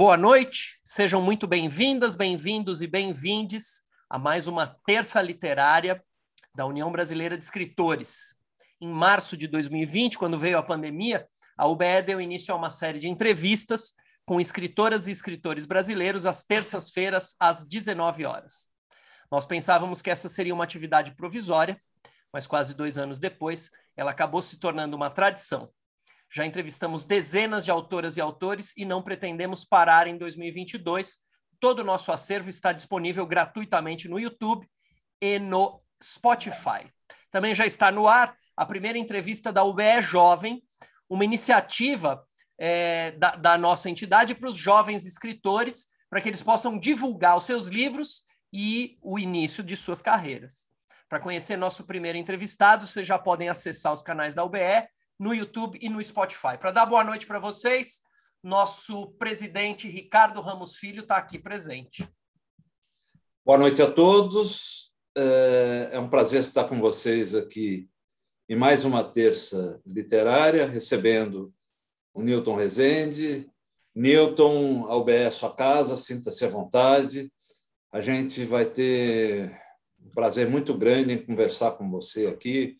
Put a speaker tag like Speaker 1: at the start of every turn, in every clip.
Speaker 1: Boa noite, sejam muito bem-vindas, bem-vindos e bem-vindes a mais uma terça literária da União Brasileira de Escritores. Em março de 2020, quando veio a pandemia, a UBE deu início a uma série de entrevistas com escritoras e escritores brasileiros às terças-feiras, às 19 horas. Nós pensávamos que essa seria uma atividade provisória, mas quase dois anos depois, ela acabou se tornando uma tradição já entrevistamos dezenas de autoras e autores e não pretendemos parar em 2022. Todo o nosso acervo está disponível gratuitamente no YouTube e no Spotify. Também já está no ar a primeira entrevista da UBE Jovem, uma iniciativa é, da, da nossa entidade para os jovens escritores, para que eles possam divulgar os seus livros e o início de suas carreiras. Para conhecer nosso primeiro entrevistado, vocês já podem acessar os canais da UBE no YouTube e no Spotify. Para dar boa noite para vocês, nosso presidente Ricardo Ramos Filho está aqui presente.
Speaker 2: Boa noite a todos. É, é um prazer estar com vocês aqui em mais uma terça literária, recebendo o Newton Rezende. Newton, a UBS é sua casa, sinta-se à vontade. A gente vai ter um prazer muito grande em conversar com você aqui,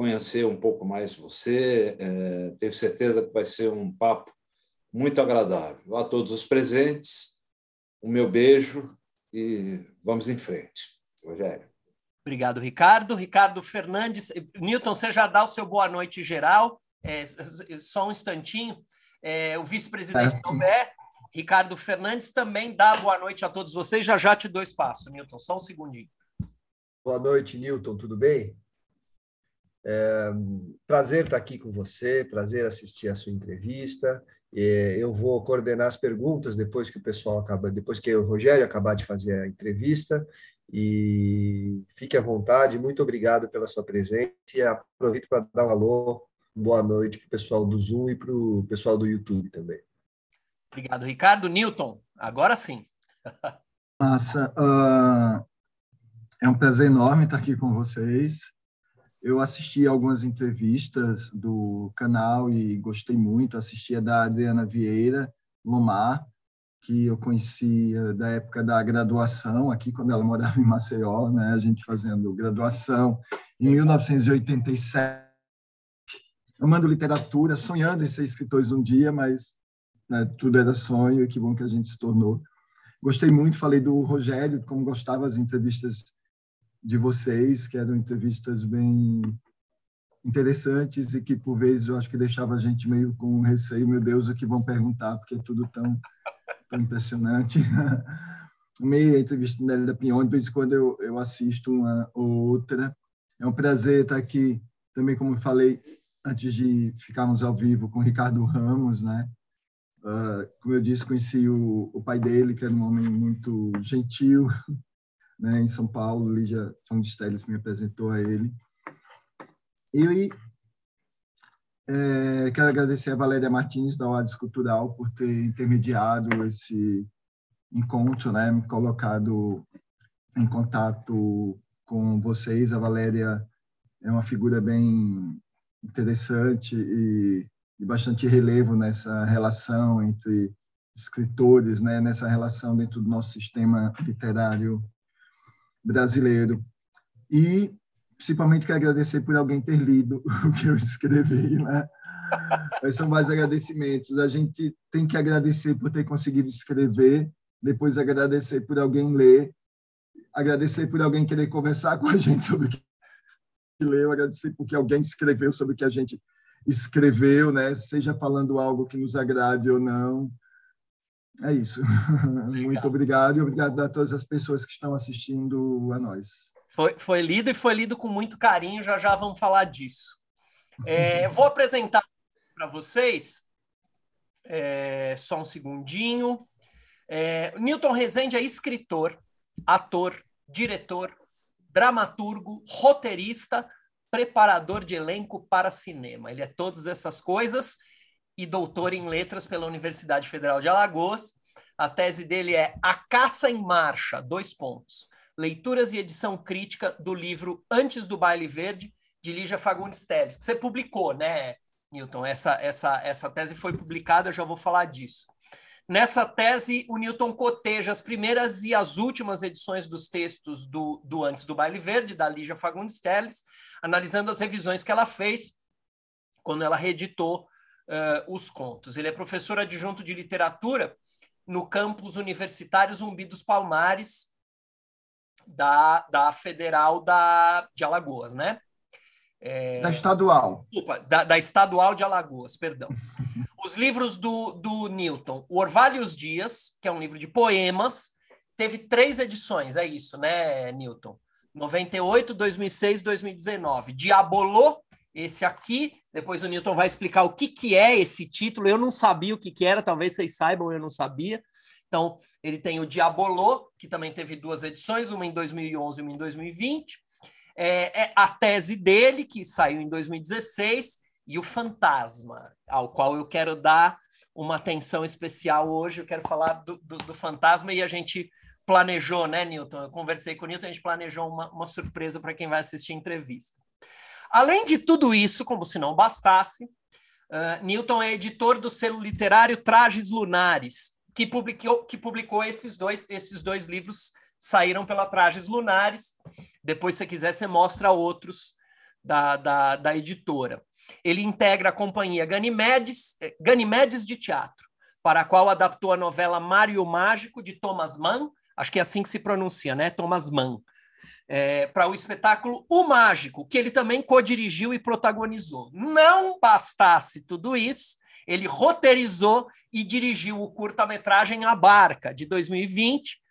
Speaker 2: conhecer um pouco mais você. É, tenho certeza que vai ser um papo muito agradável. A todos os presentes, o meu beijo e vamos em frente. Rogério.
Speaker 1: Obrigado, Ricardo. Ricardo Fernandes. Newton, você já dá o seu boa noite geral. É, só um instantinho. É, o vice-presidente é. do UBE, Ricardo Fernandes, também dá boa noite a todos vocês. Já já te dou espaço, Newton. Só um segundinho.
Speaker 3: Boa noite, Newton. Tudo bem? É, prazer estar aqui com você, prazer assistir a sua entrevista. Eu vou coordenar as perguntas depois que o pessoal acaba, depois que o Rogério acabar de fazer a entrevista. E fique à vontade, muito obrigado pela sua presença e aproveito para dar um alô, boa noite para o pessoal do Zoom e para o pessoal do YouTube também.
Speaker 1: Obrigado, Ricardo. Newton, agora sim.
Speaker 4: Massa. Uh, é um prazer enorme estar aqui com vocês eu assisti algumas entrevistas do canal e gostei muito. Assisti a da Adriana Vieira Lomar, que eu conhecia da época da graduação, aqui quando ela morava em Maceió, né? a gente fazendo graduação em 1987. Amando literatura, sonhando em ser escritores um dia, mas né, tudo era sonho e que bom que a gente se tornou. Gostei muito, falei do Rogério, como gostava das entrevistas de vocês, que eram entrevistas bem interessantes e que, por vezes, eu acho que deixava a gente meio com receio, meu Deus, o que vão perguntar, porque é tudo tão, tão impressionante. Meio a entrevista da Nélia Pinhon, de vez em quando eu, eu assisto uma ou outra. É um prazer estar aqui, também como eu falei, antes de ficarmos ao vivo com o Ricardo Ramos, né? Uh, como eu disse, conheci o, o pai dele, que era um homem muito gentil, né, em São Paulo, Lígia Fontes me apresentou a ele. E é, quero agradecer a Valéria Martins, da Oades Cultural, por ter intermediado esse encontro, né, me colocado em contato com vocês. A Valéria é uma figura bem interessante e, e bastante relevo nessa relação entre escritores, né, nessa relação dentro do nosso sistema literário brasileiro. E, principalmente, quero agradecer por alguém ter lido o que eu escrevi. Né? São mais agradecimentos. A gente tem que agradecer por ter conseguido escrever, depois agradecer por alguém ler, agradecer por alguém querer conversar com a gente sobre o que leu, agradecer porque alguém escreveu sobre o que a gente escreveu, né? seja falando algo que nos agrade ou não. É isso. Muito obrigado e obrigado a todas as pessoas que estão assistindo a nós.
Speaker 1: Foi, foi lido e foi lido com muito carinho, já já vamos falar disso. É, vou apresentar para vocês, é, só um segundinho. É, Newton Rezende é escritor, ator, diretor, dramaturgo, roteirista, preparador de elenco para cinema. Ele é todas essas coisas e doutor em letras pela Universidade Federal de Alagoas. A tese dele é A Caça em Marcha, dois pontos. Leituras e edição crítica do livro Antes do Baile Verde, de Lígia Fagundes Teles, você publicou, né, Newton? Essa, essa, essa tese foi publicada, eu já vou falar disso. Nessa tese, o Newton coteja as primeiras e as últimas edições dos textos do, do Antes do Baile Verde, da Lígia Fagundes Telles, analisando as revisões que ela fez quando ela reeditou uh, os contos. Ele é professor adjunto de literatura no campus universitário Zumbi dos Palmares, da, da Federal da, de Alagoas, né?
Speaker 4: É... Da estadual.
Speaker 1: Desculpa, da, da estadual de Alagoas, perdão. Os livros do, do Newton, O Orvalho e os Dias, que é um livro de poemas, teve três edições, é isso, né, Newton? 98, 2006, 2019. Diabolô, esse aqui. Depois o Newton vai explicar o que, que é esse título. Eu não sabia o que, que era, talvez vocês saibam, eu não sabia. Então, ele tem o Diabolô, que também teve duas edições, uma em 2011 e uma em 2020. É, é a tese dele, que saiu em 2016, e o Fantasma, ao qual eu quero dar uma atenção especial hoje. Eu quero falar do, do, do Fantasma e a gente planejou, né, Newton? Eu conversei com o Newton, a gente planejou uma, uma surpresa para quem vai assistir a entrevista. Além de tudo isso, como se não bastasse, uh, Newton é editor do selo literário Trajes Lunares, que publicou, que publicou esses dois, esses dois livros, saíram pela Trajes Lunares. Depois, se quiser, você mostra outros da, da, da editora. Ele integra a companhia Ganimedes, eh, Ganimedes de Teatro, para a qual adaptou a novela Mário Mágico, de Thomas Mann, acho que é assim que se pronuncia, né? Thomas Mann, é, para o espetáculo O Mágico, que ele também co-dirigiu e protagonizou. Não bastasse tudo isso, ele roteirizou e dirigiu o curta-metragem A Barca, de 2020,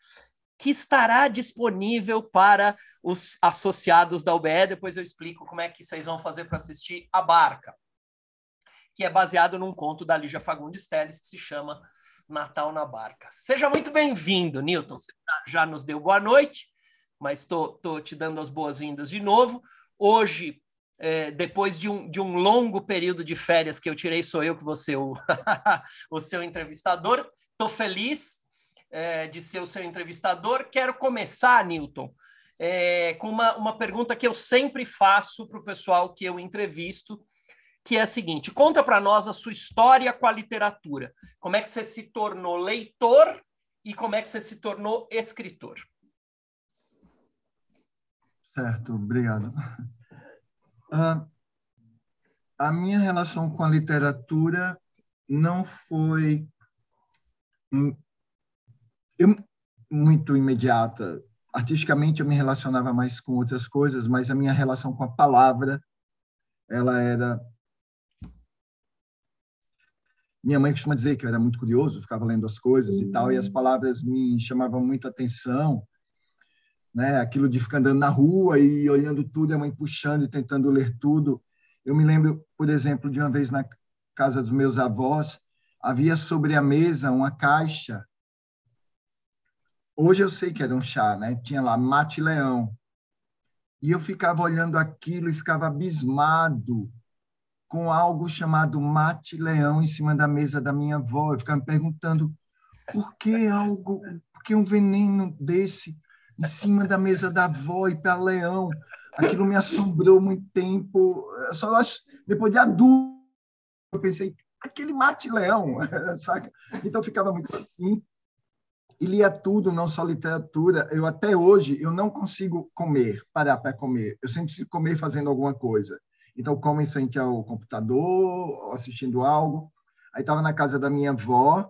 Speaker 1: que estará disponível para os associados da UBE. Depois eu explico como é que vocês vão fazer para assistir A Barca, que é baseado num conto da Lígia Fagundes Telles, que se chama Natal na Barca. Seja muito bem-vindo, Newton. Você já nos deu boa noite, mas estou te dando as boas-vindas de novo. Hoje, é, depois de um, de um longo período de férias que eu tirei, sou eu que vou ser o, o seu entrevistador. Estou feliz é, de ser o seu entrevistador. Quero começar, Newton, é, com uma, uma pergunta que eu sempre faço para o pessoal que eu entrevisto, que é a seguinte: conta para nós a sua história com a literatura. Como é que você se tornou leitor e como é que você se tornou escritor?
Speaker 4: Certo, obrigado. Uh, a minha relação com a literatura não foi eu, muito imediata. Artisticamente, eu me relacionava mais com outras coisas, mas a minha relação com a palavra, ela era minha mãe costuma dizer que eu era muito curioso, ficava lendo as coisas e tal, e as palavras me chamavam muito atenção né? Aquilo de ficar andando na rua e olhando tudo, a mãe puxando e tentando ler tudo. Eu me lembro, por exemplo, de uma vez na casa dos meus avós, havia sobre a mesa uma caixa. Hoje eu sei que era um chá, né? Tinha lá mate leão. E eu ficava olhando aquilo e ficava abismado com algo chamado mate leão em cima da mesa da minha avó. Eu ficava me perguntando por que algo, por que um veneno desse em cima da mesa da avó e para leão. Aquilo me assombrou muito tempo. Eu só acho, depois de adulto, eu pensei, aquele mate-leão, saca? Então ficava muito assim. E lia tudo, não só literatura. Eu até hoje eu não consigo comer, parar para comer. Eu sempre preciso comer fazendo alguma coisa. Então como em frente ao computador, assistindo algo. Aí estava na casa da minha avó,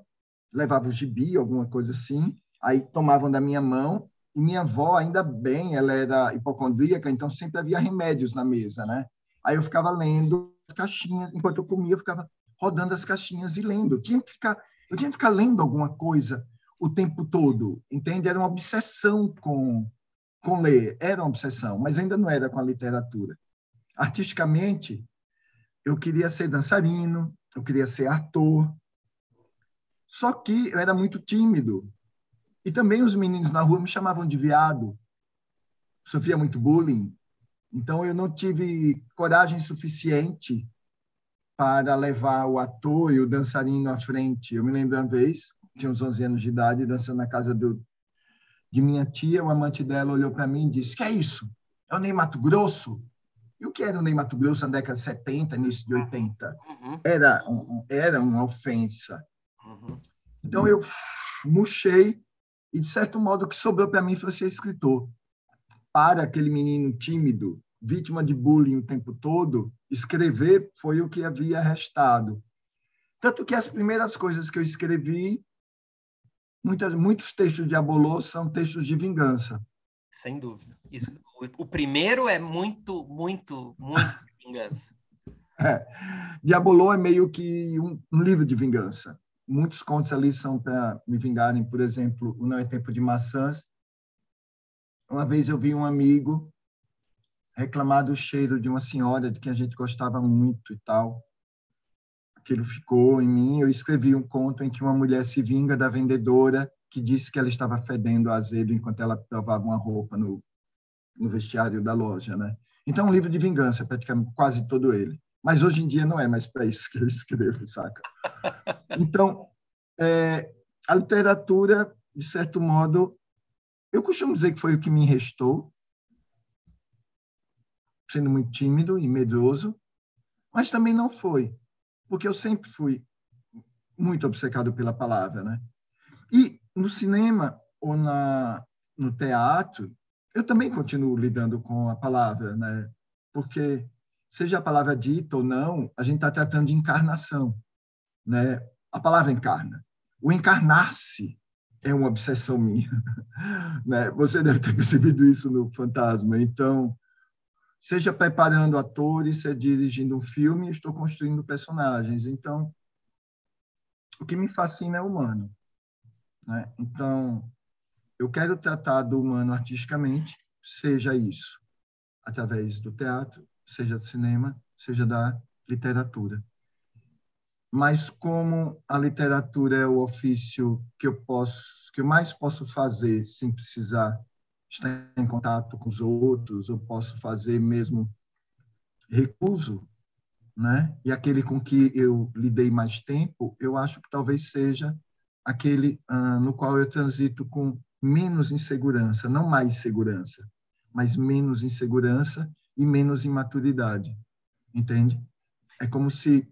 Speaker 4: levava o gibi, alguma coisa assim. Aí tomavam da minha mão e minha avó, ainda bem, ela era hipocondríaca, então sempre havia remédios na mesa, né? Aí eu ficava lendo as caixinhas, enquanto eu comia, eu ficava rodando as caixinhas e lendo. Eu tinha que ficar, eu tinha que ficar lendo alguma coisa o tempo todo, entende? Era uma obsessão com com ler, era uma obsessão, mas ainda não era com a literatura. Artisticamente, eu queria ser dançarino, eu queria ser ator. Só que eu era muito tímido. E também os meninos na rua me chamavam de viado. Sofria muito bullying. Então eu não tive coragem suficiente para levar o ator e o dançarino à frente. Eu me lembro uma vez, tinha uns 11 anos de idade, dançando na casa do, de minha tia, o amante dela olhou para mim e disse: Que é isso? É o Ney Mato Grosso? E o que era o Ney Mato Grosso na década de 70, início de 80? Uhum. Era, era uma ofensa. Uhum. Então eu murchei e, de certo modo, o que sobrou para mim foi ser escritor. Para aquele menino tímido, vítima de bullying o tempo todo, escrever foi o que havia restado. Tanto que as primeiras coisas que eu escrevi, muitas, muitos textos de Abolô são textos de vingança.
Speaker 1: Sem dúvida. Isso, o, o primeiro é muito, muito, muito vingança.
Speaker 4: É. Diabolô é meio que um, um, livro de vingança. Muitos contos ali são para me vingarem. Por exemplo, o Não é Tempo de Maçãs. Uma vez eu vi um amigo reclamar do cheiro de uma senhora de quem a gente gostava muito e tal. Aquilo ficou em mim. Eu escrevi um conto em que uma mulher se vinga da vendedora que disse que ela estava fedendo azedo enquanto ela provava uma roupa no, no vestiário da loja, né? Então, um livro de vingança, praticamente quase todo ele. Mas hoje em dia não é mais para isso que eu escrevo, saca? Então, é, a literatura, de certo modo, eu costumo dizer que foi o que me restou, sendo muito tímido e medroso, mas também não foi, porque eu sempre fui muito obcecado pela palavra, né? E no cinema ou na no teatro, eu também continuo lidando com a palavra, né? Porque seja a palavra dita ou não, a gente está tratando de encarnação, né? A palavra encarna. O encarnar-se é uma obsessão minha, né? Você deve ter percebido isso no Fantasma. Então, seja preparando atores, seja dirigindo um filme, estou construindo personagens. Então, o que me fascina é o humano, né? Então, eu quero tratar do humano artisticamente, seja isso através do teatro, seja do cinema, seja da literatura. Mas como a literatura é o ofício que eu posso, que eu mais posso fazer sem precisar estar em contato com os outros, eu posso fazer mesmo recuso, né? E aquele com que eu lidei mais tempo, eu acho que talvez seja aquele ah, no qual eu transito com menos insegurança, não mais segurança, mas menos insegurança e menos imaturidade, entende? É como se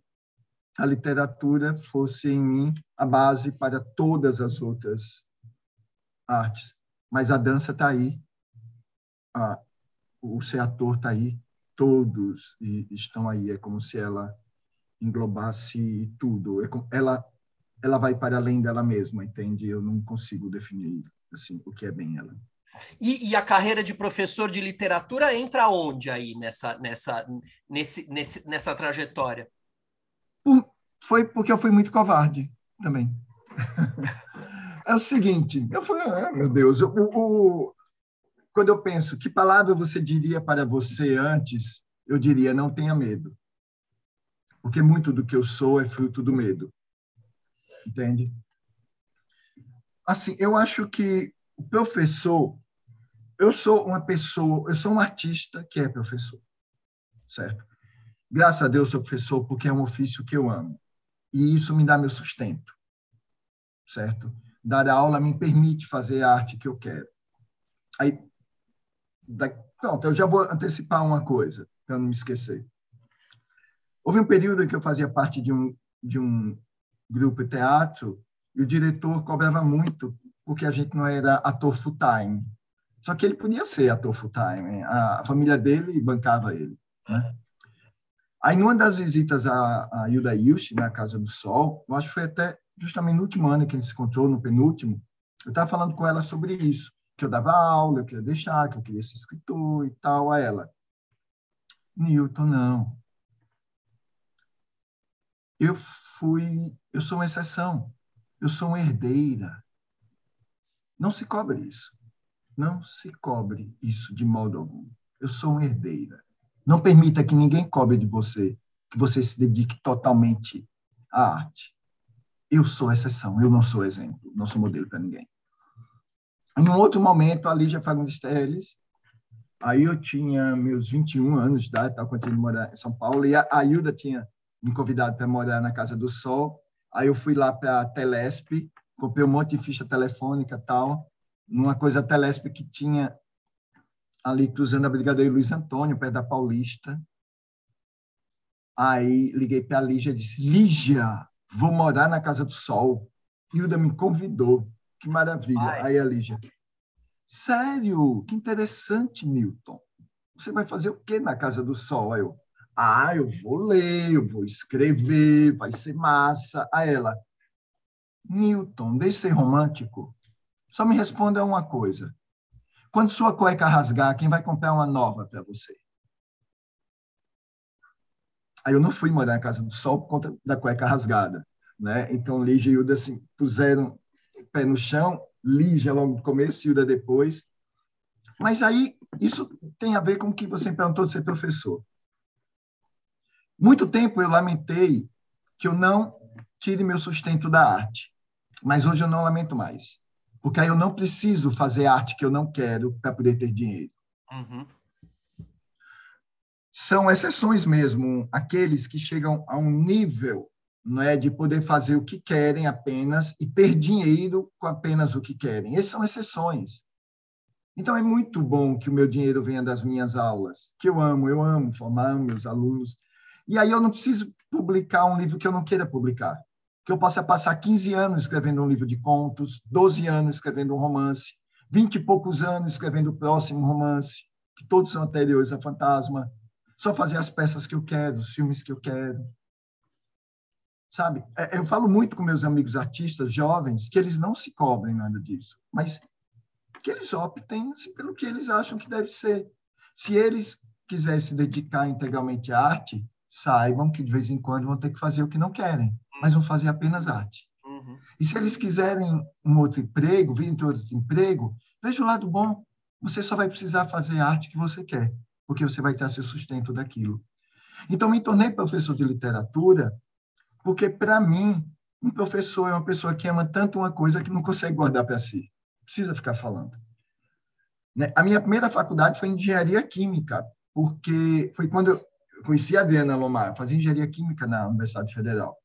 Speaker 4: a literatura fosse em mim a base para todas as outras artes, mas a dança está aí, a, o ser ator está aí, todos estão aí, é como se ela englobasse tudo, é ela ela vai para além dela mesma, entende? Eu não consigo definir assim o que é bem ela.
Speaker 1: E, e, a carreira de professor de literatura entra onde aí nessa, nessa, nesse, nesse, nessa trajetória?
Speaker 4: Foi porque eu fui muito covarde também. é o seguinte, eu falei, ah, meu Deus, quando eu penso que palavra você diria para você antes, eu diria não tenha medo. Porque muito do que eu sou é fruto do medo. Entende? Assim, eu acho que o professor, eu sou uma pessoa, eu sou um artista que é professor, certo? Graças a Deus sou professor porque é um ofício que eu amo. E isso me dá meu sustento, certo? Dar aula me permite fazer a arte que eu quero. Aí, da, pronto, eu já vou antecipar uma coisa, para não me esquecer. Houve um período em que eu fazia parte de um, de um grupo de teatro e o diretor cobrava muito porque a gente não era ator full-time. Só que ele podia ser ator full-time, a família dele bancava ele. Né? Aí, numa das visitas a, a Hilda Ilse, na Casa do Sol, eu acho que foi até justamente no último ano que a gente se encontrou, no penúltimo, eu estava falando com ela sobre isso, que eu dava aula, eu queria deixar, que eu queria ser escritor e tal, a ela. Newton, não. Eu fui, eu sou uma exceção, eu sou uma herdeira, não se cobre isso. Não se cobre isso de modo algum. Eu sou uma herdeira. Não permita que ninguém cobre de você, que você se dedique totalmente à arte. Eu sou exceção, eu não sou exemplo, não sou modelo para ninguém. Em um outro momento, a Lígia Fagundes Teles, aí eu tinha meus 21 anos de idade, estava continuando morar em São Paulo, e a Hilda tinha me convidado para morar na Casa do Sol. Aí eu fui lá para a Telesp, comprei um monte de ficha telefônica tal, numa coisa Telesp que tinha ali cruzando a Brigadeiro Luiz Antônio, perto da Paulista. Aí liguei para a Lígia e disse: Lígia, vou morar na Casa do Sol. Hilda me convidou. Que maravilha. Ai. Aí a Lígia. Sério? Que interessante, Newton. Você vai fazer o quê na Casa do Sol? Aí eu, ah, eu vou ler, eu vou escrever, vai ser massa. Aí ela, Newton, deixe ser romântico. Só me responda uma coisa. Quando sua cueca rasgar, quem vai comprar uma nova para você? Aí eu não fui morar na Casa do Sol por conta da cueca rasgada. Né? Então, Lígia e Hilda assim, puseram pé no chão, Lígia logo no começo, Hilda depois. Mas aí, isso tem a ver com o que você perguntou de ser professor. Muito tempo eu lamentei que eu não tire meu sustento da arte, mas hoje eu não lamento mais, porque aí eu não preciso fazer arte que eu não quero para poder ter dinheiro. Uhum. São exceções mesmo, aqueles que chegam a um nível não é de poder fazer o que querem apenas e ter dinheiro com apenas o que querem. Essas são exceções. Então é muito bom que o meu dinheiro venha das minhas aulas, que eu amo, eu amo formar meus alunos, e aí eu não preciso publicar um livro que eu não queira publicar. Que eu possa passar 15 anos escrevendo um livro de contos, 12 anos escrevendo um romance, 20 e poucos anos escrevendo o próximo romance, que todos são anteriores a Fantasma. Só fazer as peças que eu quero, os filmes que eu quero. Sabe? É, eu falo muito com meus amigos artistas jovens que eles não se cobrem nada disso, mas que eles optem assim, pelo que eles acham que deve ser. Se eles quiserem se dedicar integralmente à arte, saibam que de vez em quando vão ter que fazer o que não querem, mas vão fazer apenas arte. Uhum. E se eles quiserem um outro emprego, vir em outro emprego, veja o lado bom. Você só vai precisar fazer a arte que você quer, porque você vai ter seu sustento daquilo. Então, me tornei professor de literatura, porque, para mim, um professor é uma pessoa que ama tanto uma coisa que não consegue guardar para si. Precisa ficar falando. Né? A minha primeira faculdade foi engenharia química, porque foi quando eu, eu conheci a Adriana Lomar, fazia engenharia química na Universidade Federal.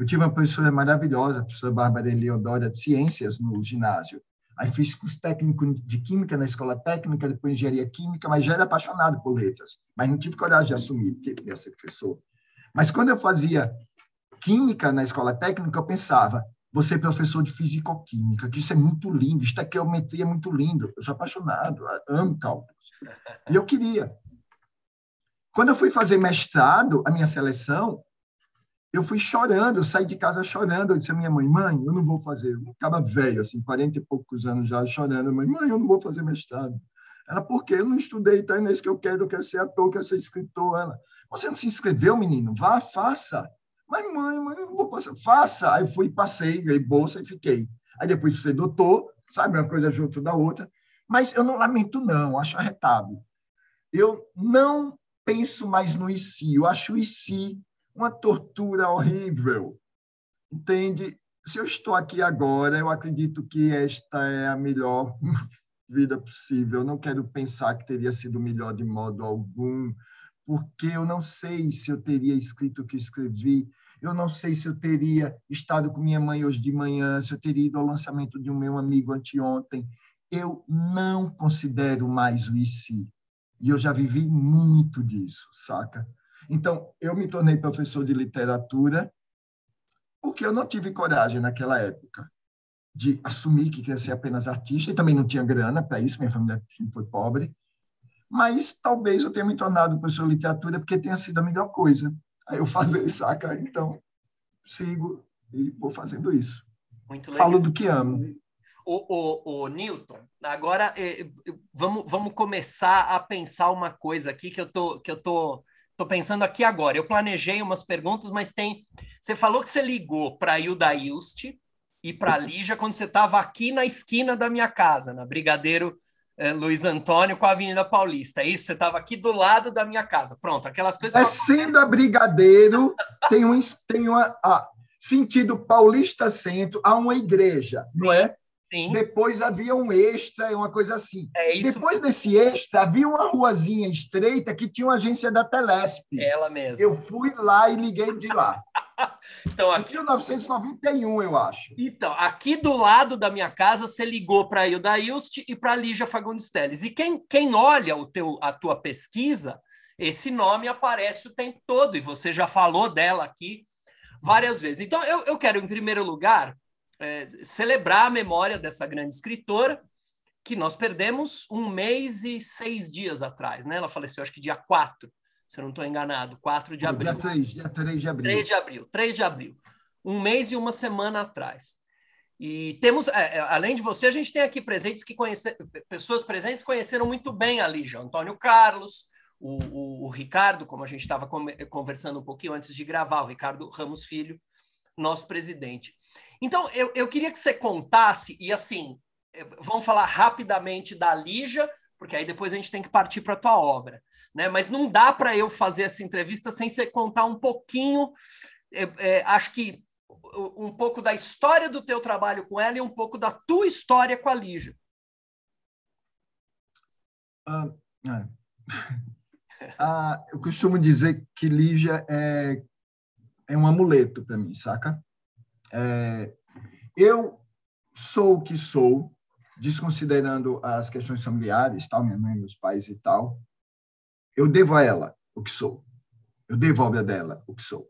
Speaker 4: Eu tive uma professora maravilhosa, a professora Bárbara Eleodora, de ciências no ginásio. Aí fiz curso técnico de química na escola técnica, depois engenharia química, mas já era apaixonado por letras. Mas não tive coragem de assumir, porque queria ser professor. Mas quando eu fazia química na escola técnica, eu pensava, você é professor de físico-química, que isso é muito lindo, estequiometria é muito lindo. Eu sou apaixonado, amo cálculos. E eu queria. Quando eu fui fazer mestrado, a minha seleção, eu fui chorando, eu saí de casa chorando. Eu disse à minha mãe, mãe, eu não vou fazer. Eu ficava velho, assim, 40 e poucos anos já, chorando. Mãe, mãe, eu não vou fazer mestrado. Ela, por quê? Eu não estudei, então é isso que eu quero, eu quero ser ator, eu quero ser escritor. Ela, você não se inscreveu, menino? Vá, faça. Mas, mãe, mãe, eu não vou passar. Faça. Aí fui, passei, ganhei bolsa e fiquei. Aí depois fui doutor, sabe, uma coisa junto da outra. Mas eu não lamento, não, acho arretado. Eu não penso mais no IC. Eu acho o IC uma tortura horrível. Entende? Se eu estou aqui agora, eu acredito que esta é a melhor vida possível. Eu não quero pensar que teria sido melhor de modo algum, porque eu não sei se eu teria escrito o que escrevi, eu não sei se eu teria estado com minha mãe hoje de manhã, se eu teria ido ao lançamento de um meu amigo anteontem. Eu não considero mais o IC. E eu já vivi muito disso, saca? Então, eu me tornei professor de literatura porque eu não tive coragem naquela época de assumir que queria ser apenas artista e também não tinha grana para isso, minha família foi pobre. Mas talvez eu tenha me tornado professor de literatura porque tenha sido a melhor coisa. Aí eu fazer, saca? Então, sigo e vou fazendo isso. Muito legal. Falo do que amo.
Speaker 1: O, o, o Newton, agora eh, vamos, vamos começar a pensar uma coisa aqui que eu tô, que eu tô, tô pensando aqui agora. Eu planejei umas perguntas, mas tem. Você falou que você ligou para a Hilda Ilst e para a Lígia quando você estava aqui na esquina da minha casa, na Brigadeiro eh, Luiz Antônio com a Avenida Paulista. É isso? Você estava aqui do lado da minha casa. Pronto, aquelas coisas.
Speaker 4: Descendo a Brigadeiro, tem um, tem uma, ah, sentido Paulista Centro, há uma igreja, Sim. não é? Sim. Depois havia um extra, uma coisa assim. É isso. Depois desse extra, havia uma ruazinha estreita que tinha uma agência da Telesp.
Speaker 1: Ela mesma.
Speaker 4: Eu fui lá e liguei de lá.
Speaker 1: então, aqui...
Speaker 4: Em 1991, eu acho.
Speaker 1: Então, aqui do lado da minha casa, você ligou para a Hilda Ilst e para a Lígia Fagundes Teles. E quem, quem olha o teu, a tua pesquisa, esse nome aparece o tempo todo, e você já falou dela aqui várias vezes. Então, eu, eu quero, em primeiro lugar, é, celebrar a memória dessa grande escritora, que nós perdemos um mês e seis dias atrás, né? Ela faleceu, acho que dia 4, se eu não estou enganado, 4 de abril.
Speaker 4: Dia 3, dia 3 de abril.
Speaker 1: 3 de abril, 3 de abril. Um mês e uma semana atrás. E temos, é, é, além de você, a gente tem aqui presentes que conhece, pessoas presentes que conheceram muito bem a Lígia. Antônio Carlos, o, o, o Ricardo, como a gente estava conversando um pouquinho antes de gravar, o Ricardo Ramos Filho, nosso presidente. Então, eu, eu queria que você contasse, e assim, eh, vamos falar rapidamente da Lígia, porque aí depois a gente tem que partir para a tua obra. Né? Mas não dá para eu fazer essa entrevista sem você contar um pouquinho, é, é, acho que um pouco da história do teu trabalho com ela e um pouco da tua história com a Lígia.
Speaker 4: Ah, é. ah, eu costumo dizer que Lígia é, é um amuleto para mim, saca? É, eu sou o que sou, desconsiderando as questões familiares, tal, minha mãe, meus pais e tal. Eu devo a ela o que sou. Eu devo a obra dela o que sou.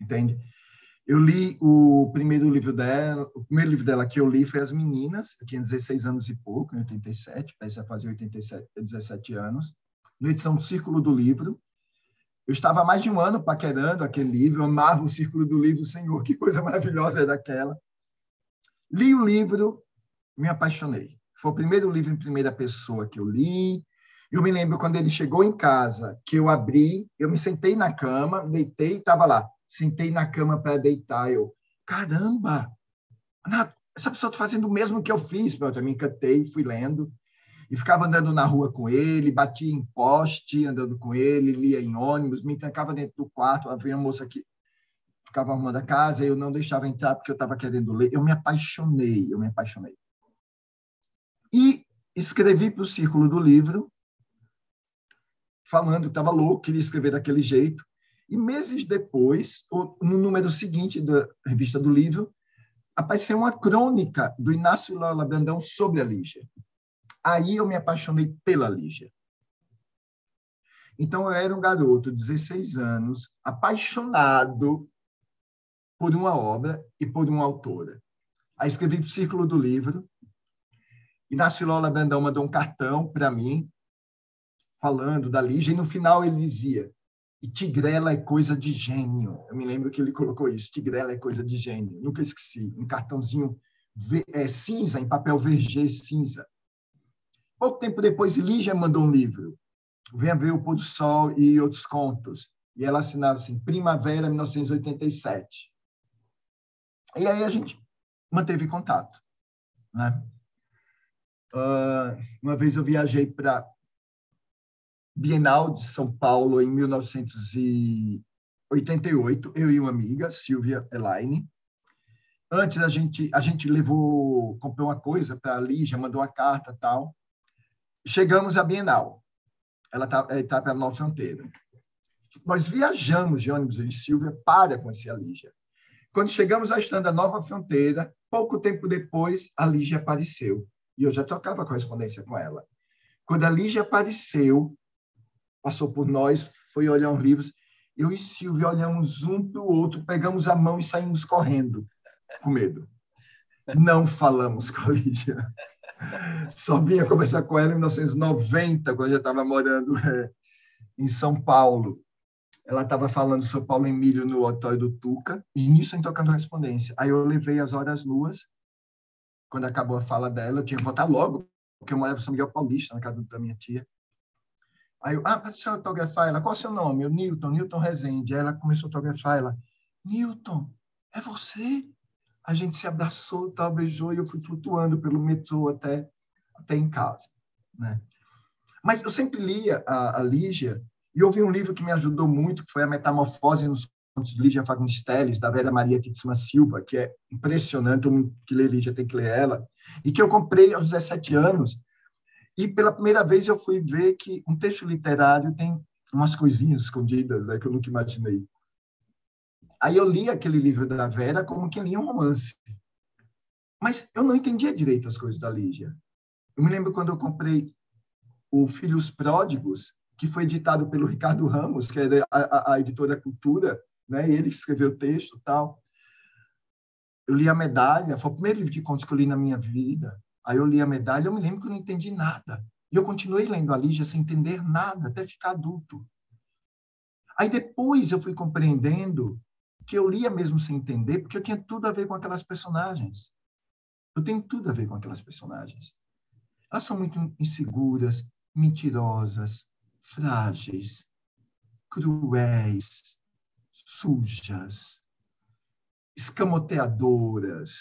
Speaker 4: Entende? Eu li o primeiro livro dela, o primeiro livro dela que eu li foi As Meninas, eu tinha 16 anos e pouco, em 87, parece fazer 87, 17 anos, na edição Círculo do Livro. Eu estava há mais de um ano paquerando aquele livro, amava o Círculo do Livro, Senhor, que coisa maravilhosa é daquela. Li o livro, me apaixonei. Foi o primeiro livro em primeira pessoa que eu li. Eu me lembro quando ele chegou em casa, que eu abri, eu me sentei na cama, deitei, estava lá. Sentei na cama para deitar. Eu, caramba, essa pessoa está fazendo o mesmo que eu fiz. Eu também encantei, fui lendo e ficava andando na rua com ele, batia em poste, andando com ele, lia em ônibus, me trancava dentro do quarto, havia uma moça que ficava arrumando a casa, eu não deixava entrar porque eu estava querendo ler. Eu me apaixonei, eu me apaixonei. E escrevi para o Círculo do Livro, falando que estava louco, queria escrever daquele jeito. E meses depois, no número seguinte da revista do livro, apareceu uma crônica do Inácio Lola Brandão sobre a Lígia. Aí eu me apaixonei pela Lígia. Então, eu era um garoto, 16 anos, apaixonado por uma obra e por uma autora. Aí escrevi o Círculo do Livro. Inácio Lola Brandão mandou um cartão para mim, falando da Lígia, e no final ele dizia: e Tigrela é coisa de gênio. Eu me lembro que ele colocou isso: Tigrela é coisa de gênio. Nunca esqueci. Um cartãozinho é, cinza, em papel vergê cinza. Pouco tempo depois, Lígia mandou um livro, Venha Ver o Pôr do Sol e Outros Contos. E ela assinava assim, Primavera 1987. E aí a gente manteve contato. Né? Uh, uma vez eu viajei para Bienal de São Paulo em 1988, eu e uma amiga, Silvia Elaine. Antes a gente a gente levou, comprou uma coisa para Lígia, mandou uma carta tal. Chegamos à Bienal. Ela está tá pela Nova Fronteira. Nós viajamos de ônibus de Silvia para conhecer a Lígia. Quando chegamos à Estrada Nova Fronteira, pouco tempo depois, a Lígia apareceu. E eu já trocava correspondência com ela. Quando a Lígia apareceu, passou por nós, foi olhar uns livros. Eu e Silvia olhamos um para o outro, pegamos a mão e saímos correndo, com medo. Não falamos com a Lígia. Só vinha conversar com ela em 1990, quando eu já estava morando é, em São Paulo. Ela estava falando São Paulo Emílio no auditório do Tuca, e nisso eu tocando correspondência. Aí eu levei as horas nuas. Quando acabou a fala dela, eu tinha que voltar logo, porque eu morava em São Miguel Paulista, na casa da minha tia. Aí eu, ah, deixa eu autografar ela. Qual é o seu nome? O Newton, Newton Rezende. Aí ela começou a autografar ela. Newton, é você? A gente se abraçou, tal, beijou e eu fui flutuando pelo metrô até, até em casa. Né? Mas eu sempre lia a, a Lígia e ouvi um livro que me ajudou muito, que foi A Metamorfose nos Contos de Lígia Fagundes Teles, da Vera Maria Titsma Silva, que é impressionante, todo que lê Lígia tem que ler ela, e que eu comprei aos 17 anos, e pela primeira vez eu fui ver que um texto literário tem umas coisinhas escondidas né, que eu nunca imaginei. Aí eu li aquele livro da Vera como que lia um romance. Mas eu não entendia direito as coisas da Lígia. Eu me lembro quando eu comprei o Filhos Pródigos, que foi editado pelo Ricardo Ramos, que é a, a, a editora Cultura, né? ele escreveu o texto tal. eu li a medalha, foi o primeiro livro de contos que eu li na minha vida. Aí eu li a medalha, eu me lembro que eu não entendi nada. E eu continuei lendo a Lígia sem entender nada, até ficar adulto. Aí depois eu fui compreendendo que eu lia mesmo sem entender, porque eu tinha tudo a ver com aquelas personagens. Eu tenho tudo a ver com aquelas personagens. Elas são muito inseguras, mentirosas, frágeis, cruéis, sujas, escamoteadoras,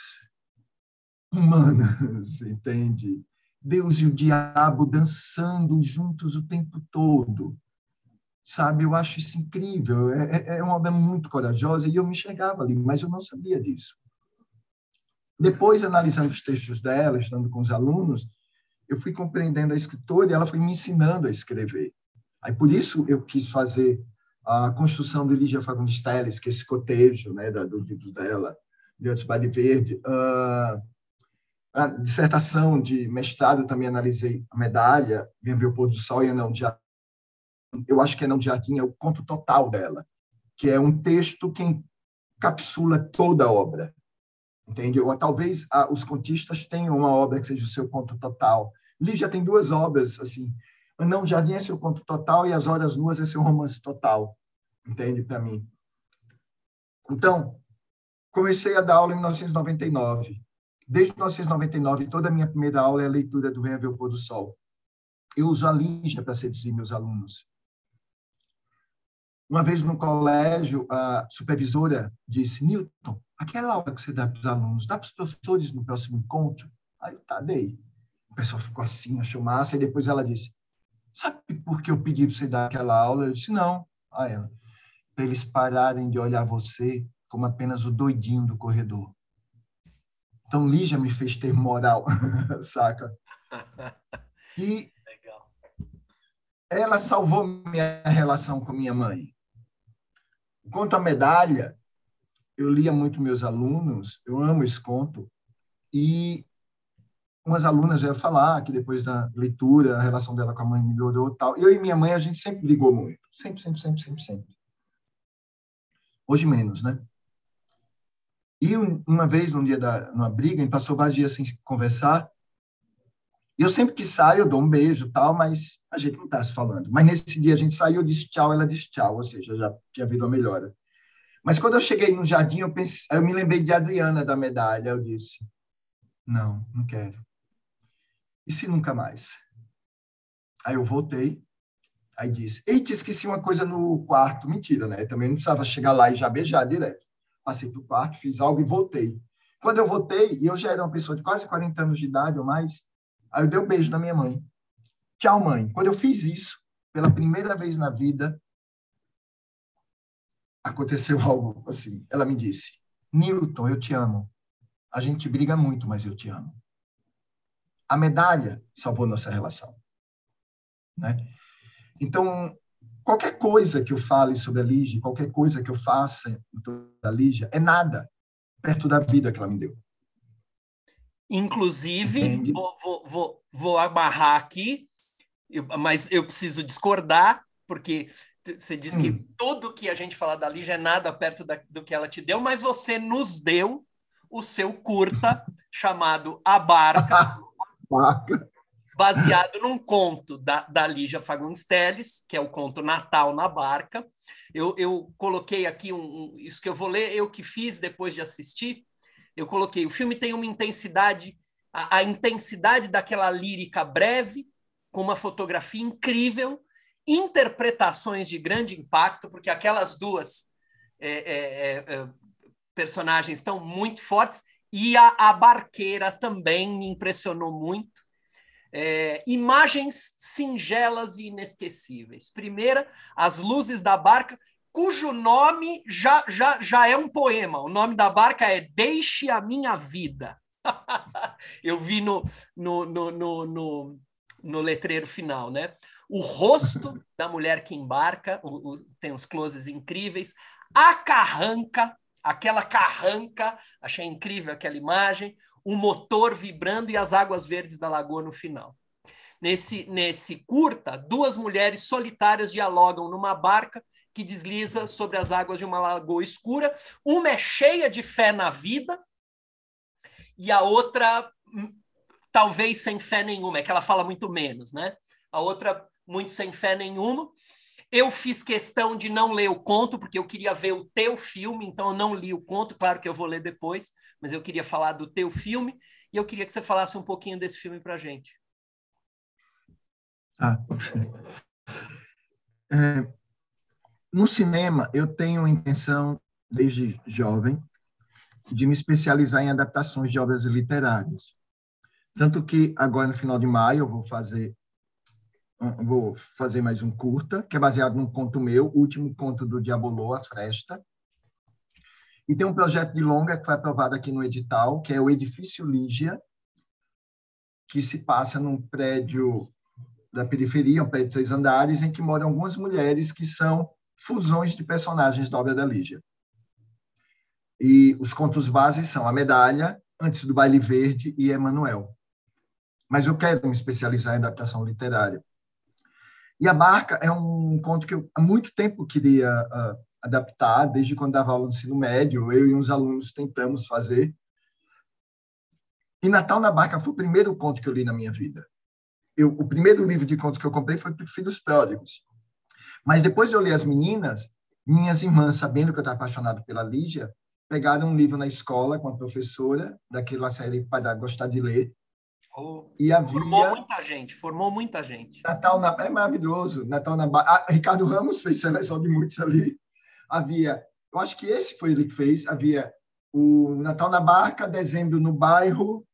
Speaker 4: humanas, entende? Deus e o diabo dançando juntos o tempo todo. Sabe, eu acho isso incrível. É, é, é uma obra muito corajosa e eu me chegava ali, mas eu não sabia disso. Depois, analisando os textos dela, estando com os alunos, eu fui compreendendo a escritora e ela foi me ensinando a escrever. Aí, por isso, eu quis fazer a construção de Lígia Fagundes Telles, que é esse cotejo né, do livro dela, de Antes Verde. Uh, a dissertação de mestrado também analisei a medalha, Vem ver o pôr do sol e Anão de. Eu acho que Anão de Jardim é o conto total dela, que é um texto que encapsula toda a obra. Entende? Ou talvez ah, os contistas tenham uma obra que seja o seu conto total. Lígia tem duas obras, assim, Anão de Jardim é seu conto total e As Horas Nuas é seu romance total. Entende? Para mim. Então, comecei a dar aula em 1999 Desde 1999, toda a minha primeira aula é a leitura do Venha Ver o Pôr do Sol. Eu uso a Lígia para seduzir meus alunos. Uma vez no colégio, a supervisora disse, Newton, aquela aula que você dá para os alunos, dá para os professores no próximo encontro? Aí eu, tá, dei. O pessoal ficou assim, achou massa, e depois ela disse, sabe por que eu pedi para você dar aquela aula? Eu disse, não. A ela, para eles pararem de olhar você como apenas o doidinho do corredor. Então, Lígia me fez ter moral, saca? E Legal. ela salvou minha relação com minha mãe. Quanto à medalha, eu lia muito meus alunos, eu amo esse conto, e umas alunas já falar que depois da leitura a relação dela com a mãe melhorou tal. Eu e minha mãe a gente sempre brigou muito, sempre, sempre, sempre, sempre, sempre. Hoje menos, né? E uma vez, num dia da numa briga, a gente passou vários dias sem conversar. Eu sempre que saio, eu dou um beijo tal, mas a gente não está se falando. Mas nesse dia a gente saiu, eu disse tchau, ela disse tchau, ou seja, já tinha havido uma melhora. Mas quando eu cheguei no jardim, eu, pensei, eu me lembrei de Adriana da medalha. Eu disse: não, não quero. E se nunca mais? Aí eu voltei, aí disse: Eita, esqueci uma coisa no quarto. Mentira, né? Também não precisava chegar lá e já beijar direto passei para quarto, fiz algo e voltei. Quando eu voltei, e eu já era uma pessoa de quase 40 anos de idade ou mais, aí eu dei um beijo na minha mãe. Tchau, mãe. Quando eu fiz isso, pela primeira vez na vida, aconteceu algo assim. Ela me disse: Newton, eu te amo. A gente briga muito, mas eu te amo. A medalha salvou nossa relação. Né? Então, qualquer coisa que eu fale sobre a Lígia, qualquer coisa que eu faça da Lígia, é nada perto da vida que ela me deu.
Speaker 1: Inclusive, vou, vou, vou, vou amarrar aqui, mas eu preciso discordar, porque você diz hum. que tudo que a gente fala da Lígia é nada perto da, do que ela te deu, mas você nos deu o seu curta chamado A Barca. Baseado num conto da, da Lígia Fagundes Teles, que é o conto Natal na Barca. Eu, eu coloquei aqui um, um, isso que eu vou ler, eu que fiz depois de assistir. Eu coloquei: o filme tem uma intensidade, a, a intensidade daquela lírica breve, com uma fotografia incrível, interpretações de grande impacto, porque aquelas duas é, é, é, é personagens estão muito fortes, e a, a barqueira também me impressionou muito é, imagens singelas e inesquecíveis. Primeira, as luzes da barca, cujo nome já, já, já é um poema. O nome da barca é Deixe a Minha Vida. Eu vi no, no, no, no, no, no letreiro final, né? O rosto da mulher que embarca, o, o, tem os closes incríveis, a carranca, aquela carranca, achei incrível aquela imagem, o motor vibrando e as águas verdes da lagoa no final. Nesse, nesse curta, duas mulheres solitárias dialogam numa barca que desliza sobre as águas de uma lagoa escura. Uma é cheia de fé na vida, e a outra hum, talvez sem fé nenhuma, é que ela fala muito menos, né? A outra muito sem fé nenhuma. Eu fiz questão de não ler o conto, porque eu queria ver o teu filme, então eu não li o conto, claro que eu vou ler depois, mas eu queria falar do teu filme, e eu queria que você falasse um pouquinho desse filme para gente.
Speaker 4: Ah, é, no cinema, eu tenho a intenção, desde jovem, de me especializar em adaptações de obras literárias. Tanto que agora, no final de maio, eu vou fazer vou fazer mais um curta, que é baseado num conto meu, o último conto do Diabolô, A Fresta. E tem um projeto de longa que foi aprovado aqui no edital, que é o Edifício Lígia, que se passa num prédio da periferia, um prédio de três andares, em que moram algumas mulheres que são fusões de personagens da obra da Lígia. E os contos bases são A Medalha, Antes do Baile Verde e Emanuel. Mas eu quero me especializar em adaptação literária. E a Barca é um conto que eu há muito tempo queria uh, adaptar, desde quando dava aula no ensino médio, eu e uns alunos tentamos fazer. E Natal na Barca foi o primeiro conto que eu li na minha vida. Eu, o primeiro livro de contos que eu comprei foi Filhos Pródigos. Mas depois de eu ler As Meninas, minhas irmãs, sabendo que eu estava apaixonado pela Lígia, pegaram um livro na escola com a professora daquela série para gostar de ler
Speaker 1: e havia... Formou muita gente, formou muita gente.
Speaker 4: Natal na... é maravilhoso. Natal na ah, Ricardo Ramos fez seleção de muitos ali. Havia, eu acho que esse foi ele que fez. Havia o Natal na Barca, Dezembro no Bairro